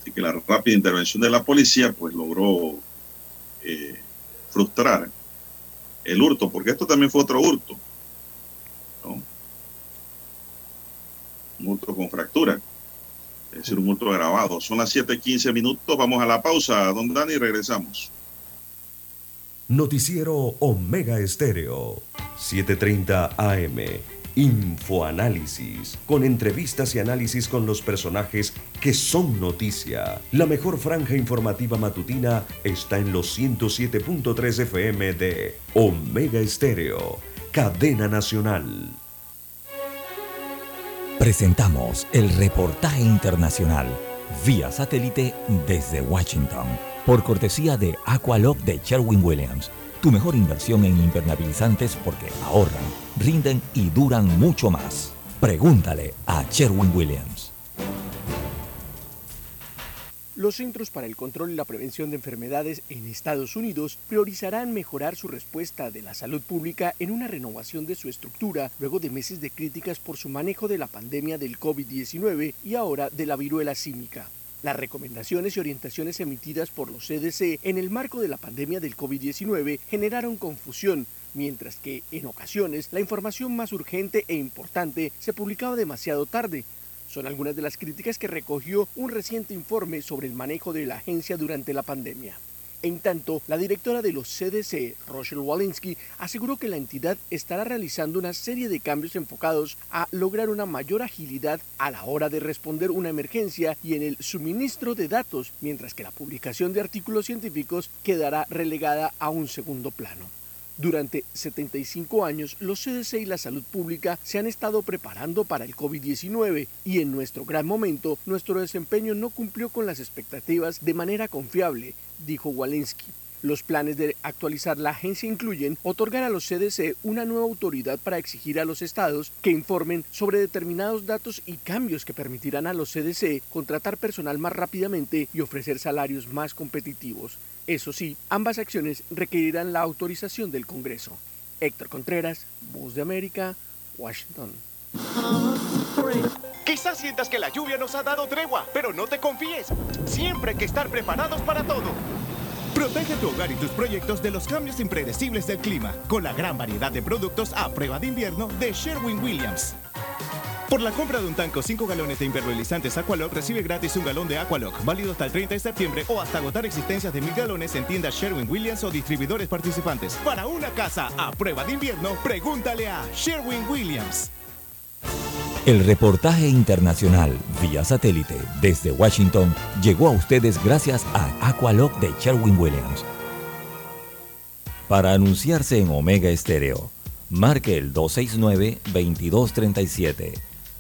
Así que la rápida intervención de la policía pues logró eh, frustrar el hurto, porque esto también fue otro hurto. Un hurto con fractura. Es decir, un hurto grabado. Son las 7:15 minutos. Vamos a la pausa, don Dani, regresamos. Noticiero Omega Estéreo, 7:30 AM. Infoanálisis, con entrevistas y análisis con los personajes que son noticia. La mejor franja informativa matutina está en los 107.3 FM de Omega Estéreo, cadena nacional. Presentamos el reportaje internacional vía satélite desde Washington, por cortesía de Aqualock de Sherwin Williams tu mejor inversión en impermeabilizantes porque ahorran, rinden y duran mucho más. Pregúntale a Sherwin Williams. Los Centros para el Control y la Prevención de Enfermedades en Estados Unidos priorizarán mejorar su respuesta de la salud pública en una renovación de su estructura luego de meses de críticas por su manejo de la pandemia del COVID-19 y ahora de la viruela símica. Las recomendaciones y orientaciones emitidas por los CDC en el marco de la pandemia del COVID-19 generaron confusión, mientras que, en ocasiones, la información más urgente e importante se publicaba demasiado tarde. Son algunas de las críticas que recogió un reciente informe sobre el manejo de la agencia durante la pandemia. En tanto, la directora de los CDC, Rochelle Walensky, aseguró que la entidad estará realizando una serie de cambios enfocados a lograr una mayor agilidad a la hora de responder una emergencia y en el suministro de datos, mientras que la publicación de artículos científicos quedará relegada a un segundo plano. Durante 75 años, los CDC y la salud pública se han estado preparando para el COVID-19 y en nuestro gran momento, nuestro desempeño no cumplió con las expectativas de manera confiable, dijo Walensky. Los planes de actualizar la agencia incluyen otorgar a los CDC una nueva autoridad para exigir a los estados que informen sobre determinados datos y cambios que permitirán a los CDC contratar personal más rápidamente y ofrecer salarios más competitivos. Eso sí, ambas acciones requerirán la autorización del Congreso. Héctor Contreras, Voz de América, Washington. Quizás sientas que la lluvia nos ha dado tregua, pero no te confíes. Siempre hay que estar preparados para todo. Protege tu hogar y tus proyectos de los cambios impredecibles del clima con la gran variedad de productos a prueba de invierno de Sherwin Williams. Por la compra de un tanco 5 galones de impermeabilizantes Aqualock, recibe gratis un galón de Aqualock, válido hasta el 30 de septiembre o hasta agotar existencias de mil galones en tiendas Sherwin Williams o distribuidores participantes. Para una casa a prueba de invierno, pregúntale a Sherwin Williams. El reportaje internacional vía satélite desde Washington llegó a ustedes gracias a Aqualock de Sherwin Williams. Para anunciarse en Omega Estéreo, marque el 269-2237.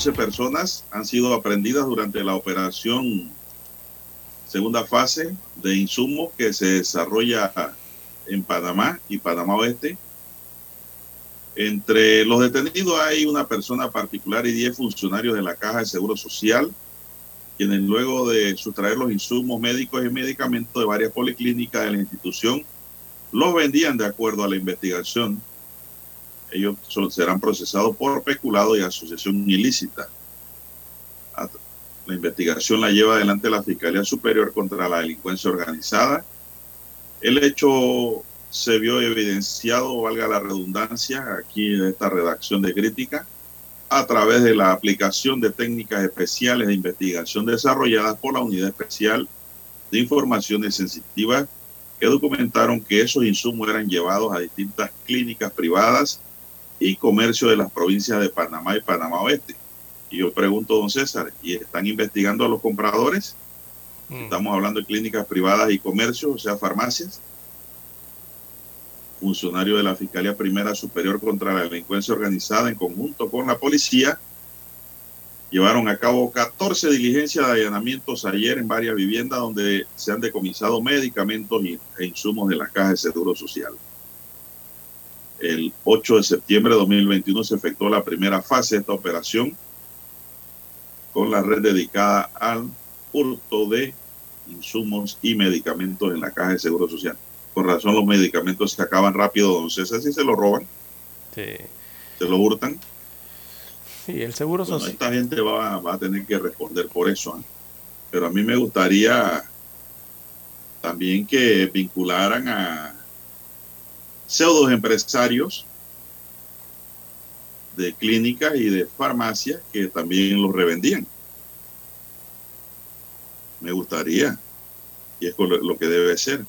11 personas han sido aprendidas durante la operación segunda fase de insumos que se desarrolla en Panamá y Panamá Oeste. Entre los detenidos hay una persona particular y 10 funcionarios de la Caja de Seguro Social, quienes luego de sustraer los insumos médicos y medicamentos de varias policlínicas de la institución, los vendían de acuerdo a la investigación. Ellos serán procesados por peculado y asociación ilícita. La investigación la lleva adelante la Fiscalía Superior contra la Delincuencia Organizada. El hecho se vio evidenciado, valga la redundancia, aquí en esta redacción de crítica, a través de la aplicación de técnicas especiales de investigación desarrolladas por la Unidad Especial de Informaciones Sensitivas que documentaron que esos insumos eran llevados a distintas clínicas privadas y comercio de las provincias de Panamá y Panamá Oeste. Y yo pregunto, don César, ¿y están investigando a los compradores? Mm. Estamos hablando de clínicas privadas y comercio, o sea, farmacias. Funcionarios de la Fiscalía Primera Superior contra la Delincuencia Organizada, en conjunto con la policía, llevaron a cabo 14 diligencias de allanamientos ayer en varias viviendas donde se han decomisado medicamentos e insumos de la Caja de Seguro Social. El 8 de septiembre de 2021 se efectuó la primera fase de esta operación con la red dedicada al hurto de insumos y medicamentos en la caja de seguro social. Con razón los medicamentos se acaban rápido, don César, si se lo roban, Sí. se lo hurtan. Sí, el seguro Bueno, social. esta gente va, va a tener que responder por eso. ¿eh? Pero a mí me gustaría también que vincularan a pseudos empresarios de clínicas y de farmacias que también los revendían. Me gustaría. Y es lo que debe ser.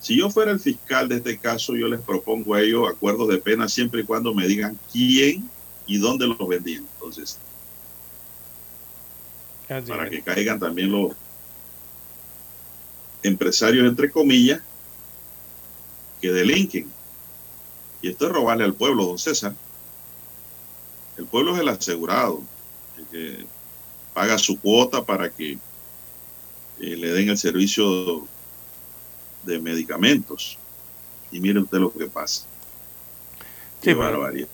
Si yo fuera el fiscal de este caso, yo les propongo a ellos acuerdos de pena siempre y cuando me digan quién y dónde los vendían. Entonces, para que caigan también los empresarios, entre comillas, que delinquen. Y esto es robarle al pueblo, don César. El pueblo es el asegurado, el que paga su cuota para que eh, le den el servicio de medicamentos. Y mire usted lo que pasa. Qué Sí, barbaridad.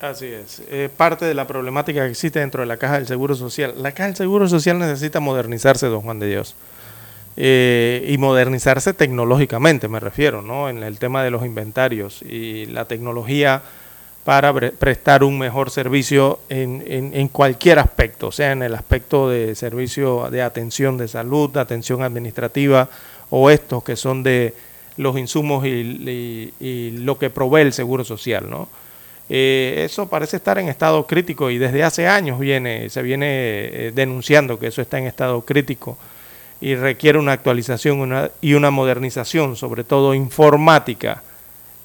Así es. Eh, parte de la problemática que existe dentro de la Caja del Seguro Social. La Caja del Seguro Social necesita modernizarse, don Juan de Dios. Eh, y modernizarse tecnológicamente, me refiero, ¿no? En el tema de los inventarios y la tecnología para pre- prestar un mejor servicio en, en- cualquier aspecto, sea en el aspecto de servicio de atención de salud, atención administrativa o estos que son de los insumos y lo que provee el Seguro Social, ¿no? Eh, eso parece estar en estado crítico y desde hace años viene, se viene eh, denunciando que eso está en estado crítico y requiere una actualización y una modernización, sobre todo informática,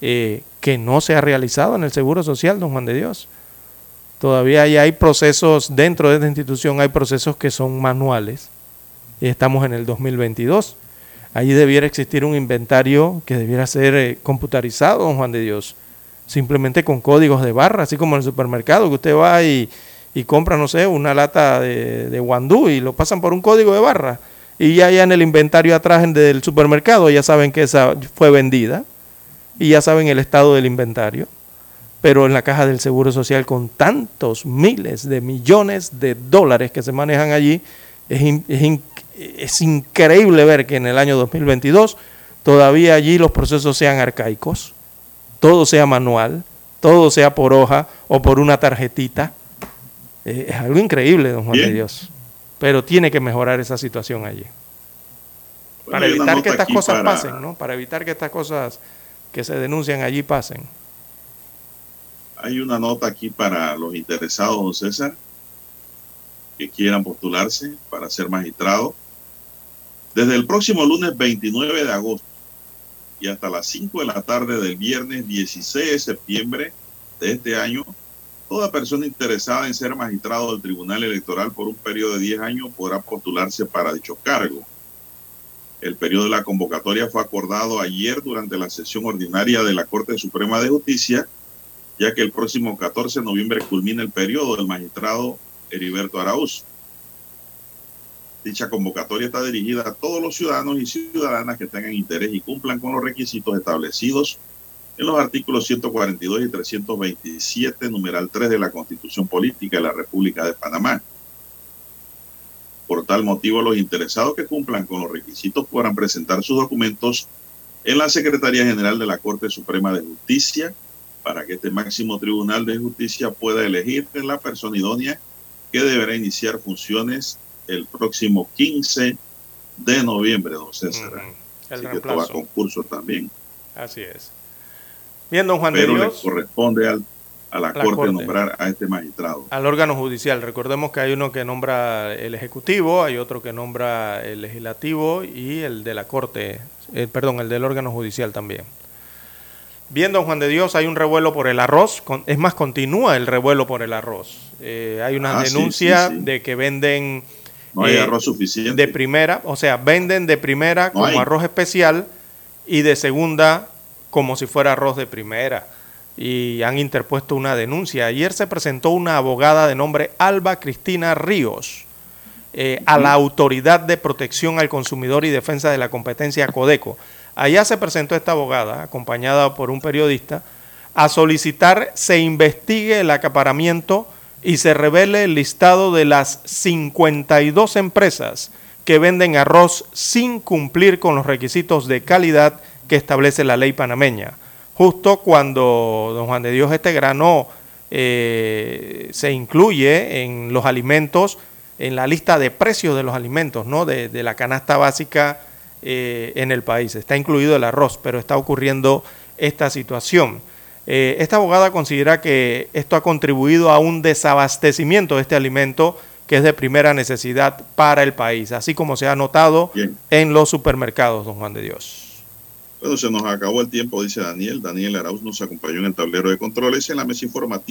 eh, que no se ha realizado en el Seguro Social, don Juan de Dios. Todavía hay, hay procesos, dentro de esta institución hay procesos que son manuales y estamos en el 2022. Allí debiera existir un inventario que debiera ser eh, computarizado, don Juan de Dios simplemente con códigos de barra, así como en el supermercado, que usted va y, y compra, no sé, una lata de, de guandú y lo pasan por un código de barra. Y ya, ya en el inventario atrás del supermercado ya saben que esa fue vendida y ya saben el estado del inventario. Pero en la caja del Seguro Social con tantos miles de millones de dólares que se manejan allí, es, es, es increíble ver que en el año 2022 todavía allí los procesos sean arcaicos, todo sea manual, todo sea por hoja o por una tarjetita. Eh, es algo increíble, don Juan Bien. de Dios. Pero tiene que mejorar esa situación allí. Bueno, para evitar que estas cosas para... pasen, ¿no? Para evitar que estas cosas que se denuncian allí pasen. Hay una nota aquí para los interesados, don César, que quieran postularse para ser magistrado. Desde el próximo lunes 29 de agosto y hasta las 5 de la tarde del viernes 16 de septiembre de este año, toda persona interesada en ser magistrado del Tribunal Electoral por un periodo de 10 años podrá postularse para dicho cargo. El periodo de la convocatoria fue acordado ayer durante la sesión ordinaria de la Corte Suprema de Justicia, ya que el próximo 14 de noviembre culmina el periodo del magistrado Heriberto Arauz. Dicha convocatoria está dirigida a todos los ciudadanos y ciudadanas que tengan interés y cumplan con los requisitos establecidos en los artículos 142 y 327, numeral 3 de la Constitución Política de la República de Panamá. Por tal motivo, los interesados que cumplan con los requisitos podrán presentar sus documentos en la Secretaría General de la Corte Suprema de Justicia para que este máximo tribunal de justicia pueda elegir la persona idónea que deberá iniciar funciones el próximo 15 de noviembre, don César. Así que esto va a concurso también. Así es. Bien, don Juan Pero de Dios. le corresponde al, a la, la corte, corte, nombrar a este magistrado. Al órgano judicial. Recordemos que hay uno que nombra el Ejecutivo, hay otro que nombra el Legislativo y el de la Corte, eh, perdón, el del órgano judicial también. Bien, don Juan de Dios, hay un revuelo por el arroz. Es más, continúa el revuelo por el arroz. Eh, hay una ah, denuncia sí, sí, sí. de que venden no hay eh, arroz suficiente. De primera, o sea, venden de primera no como hay. arroz especial y de segunda como si fuera arroz de primera. Y han interpuesto una denuncia. Ayer se presentó una abogada de nombre Alba Cristina Ríos eh, a la Autoridad de Protección al Consumidor y Defensa de la Competencia Codeco. Allá se presentó esta abogada, acompañada por un periodista, a solicitar se investigue el acaparamiento y se revele el listado de las 52 empresas que venden arroz sin cumplir con los requisitos de calidad que establece la ley panameña. Justo cuando don Juan de Dios este grano eh, se incluye en los alimentos, en la lista de precios de los alimentos, ¿no? de, de la canasta básica eh, en el país. Está incluido el arroz, pero está ocurriendo esta situación. Eh, esta abogada considera que esto ha contribuido a un desabastecimiento de este alimento que es de primera necesidad para el país, así como se ha notado Bien. en los supermercados, don Juan de Dios. Bueno, se nos acabó el tiempo, dice Daniel. Daniel Arauz nos acompañó en el tablero de controles en la mesa informativa.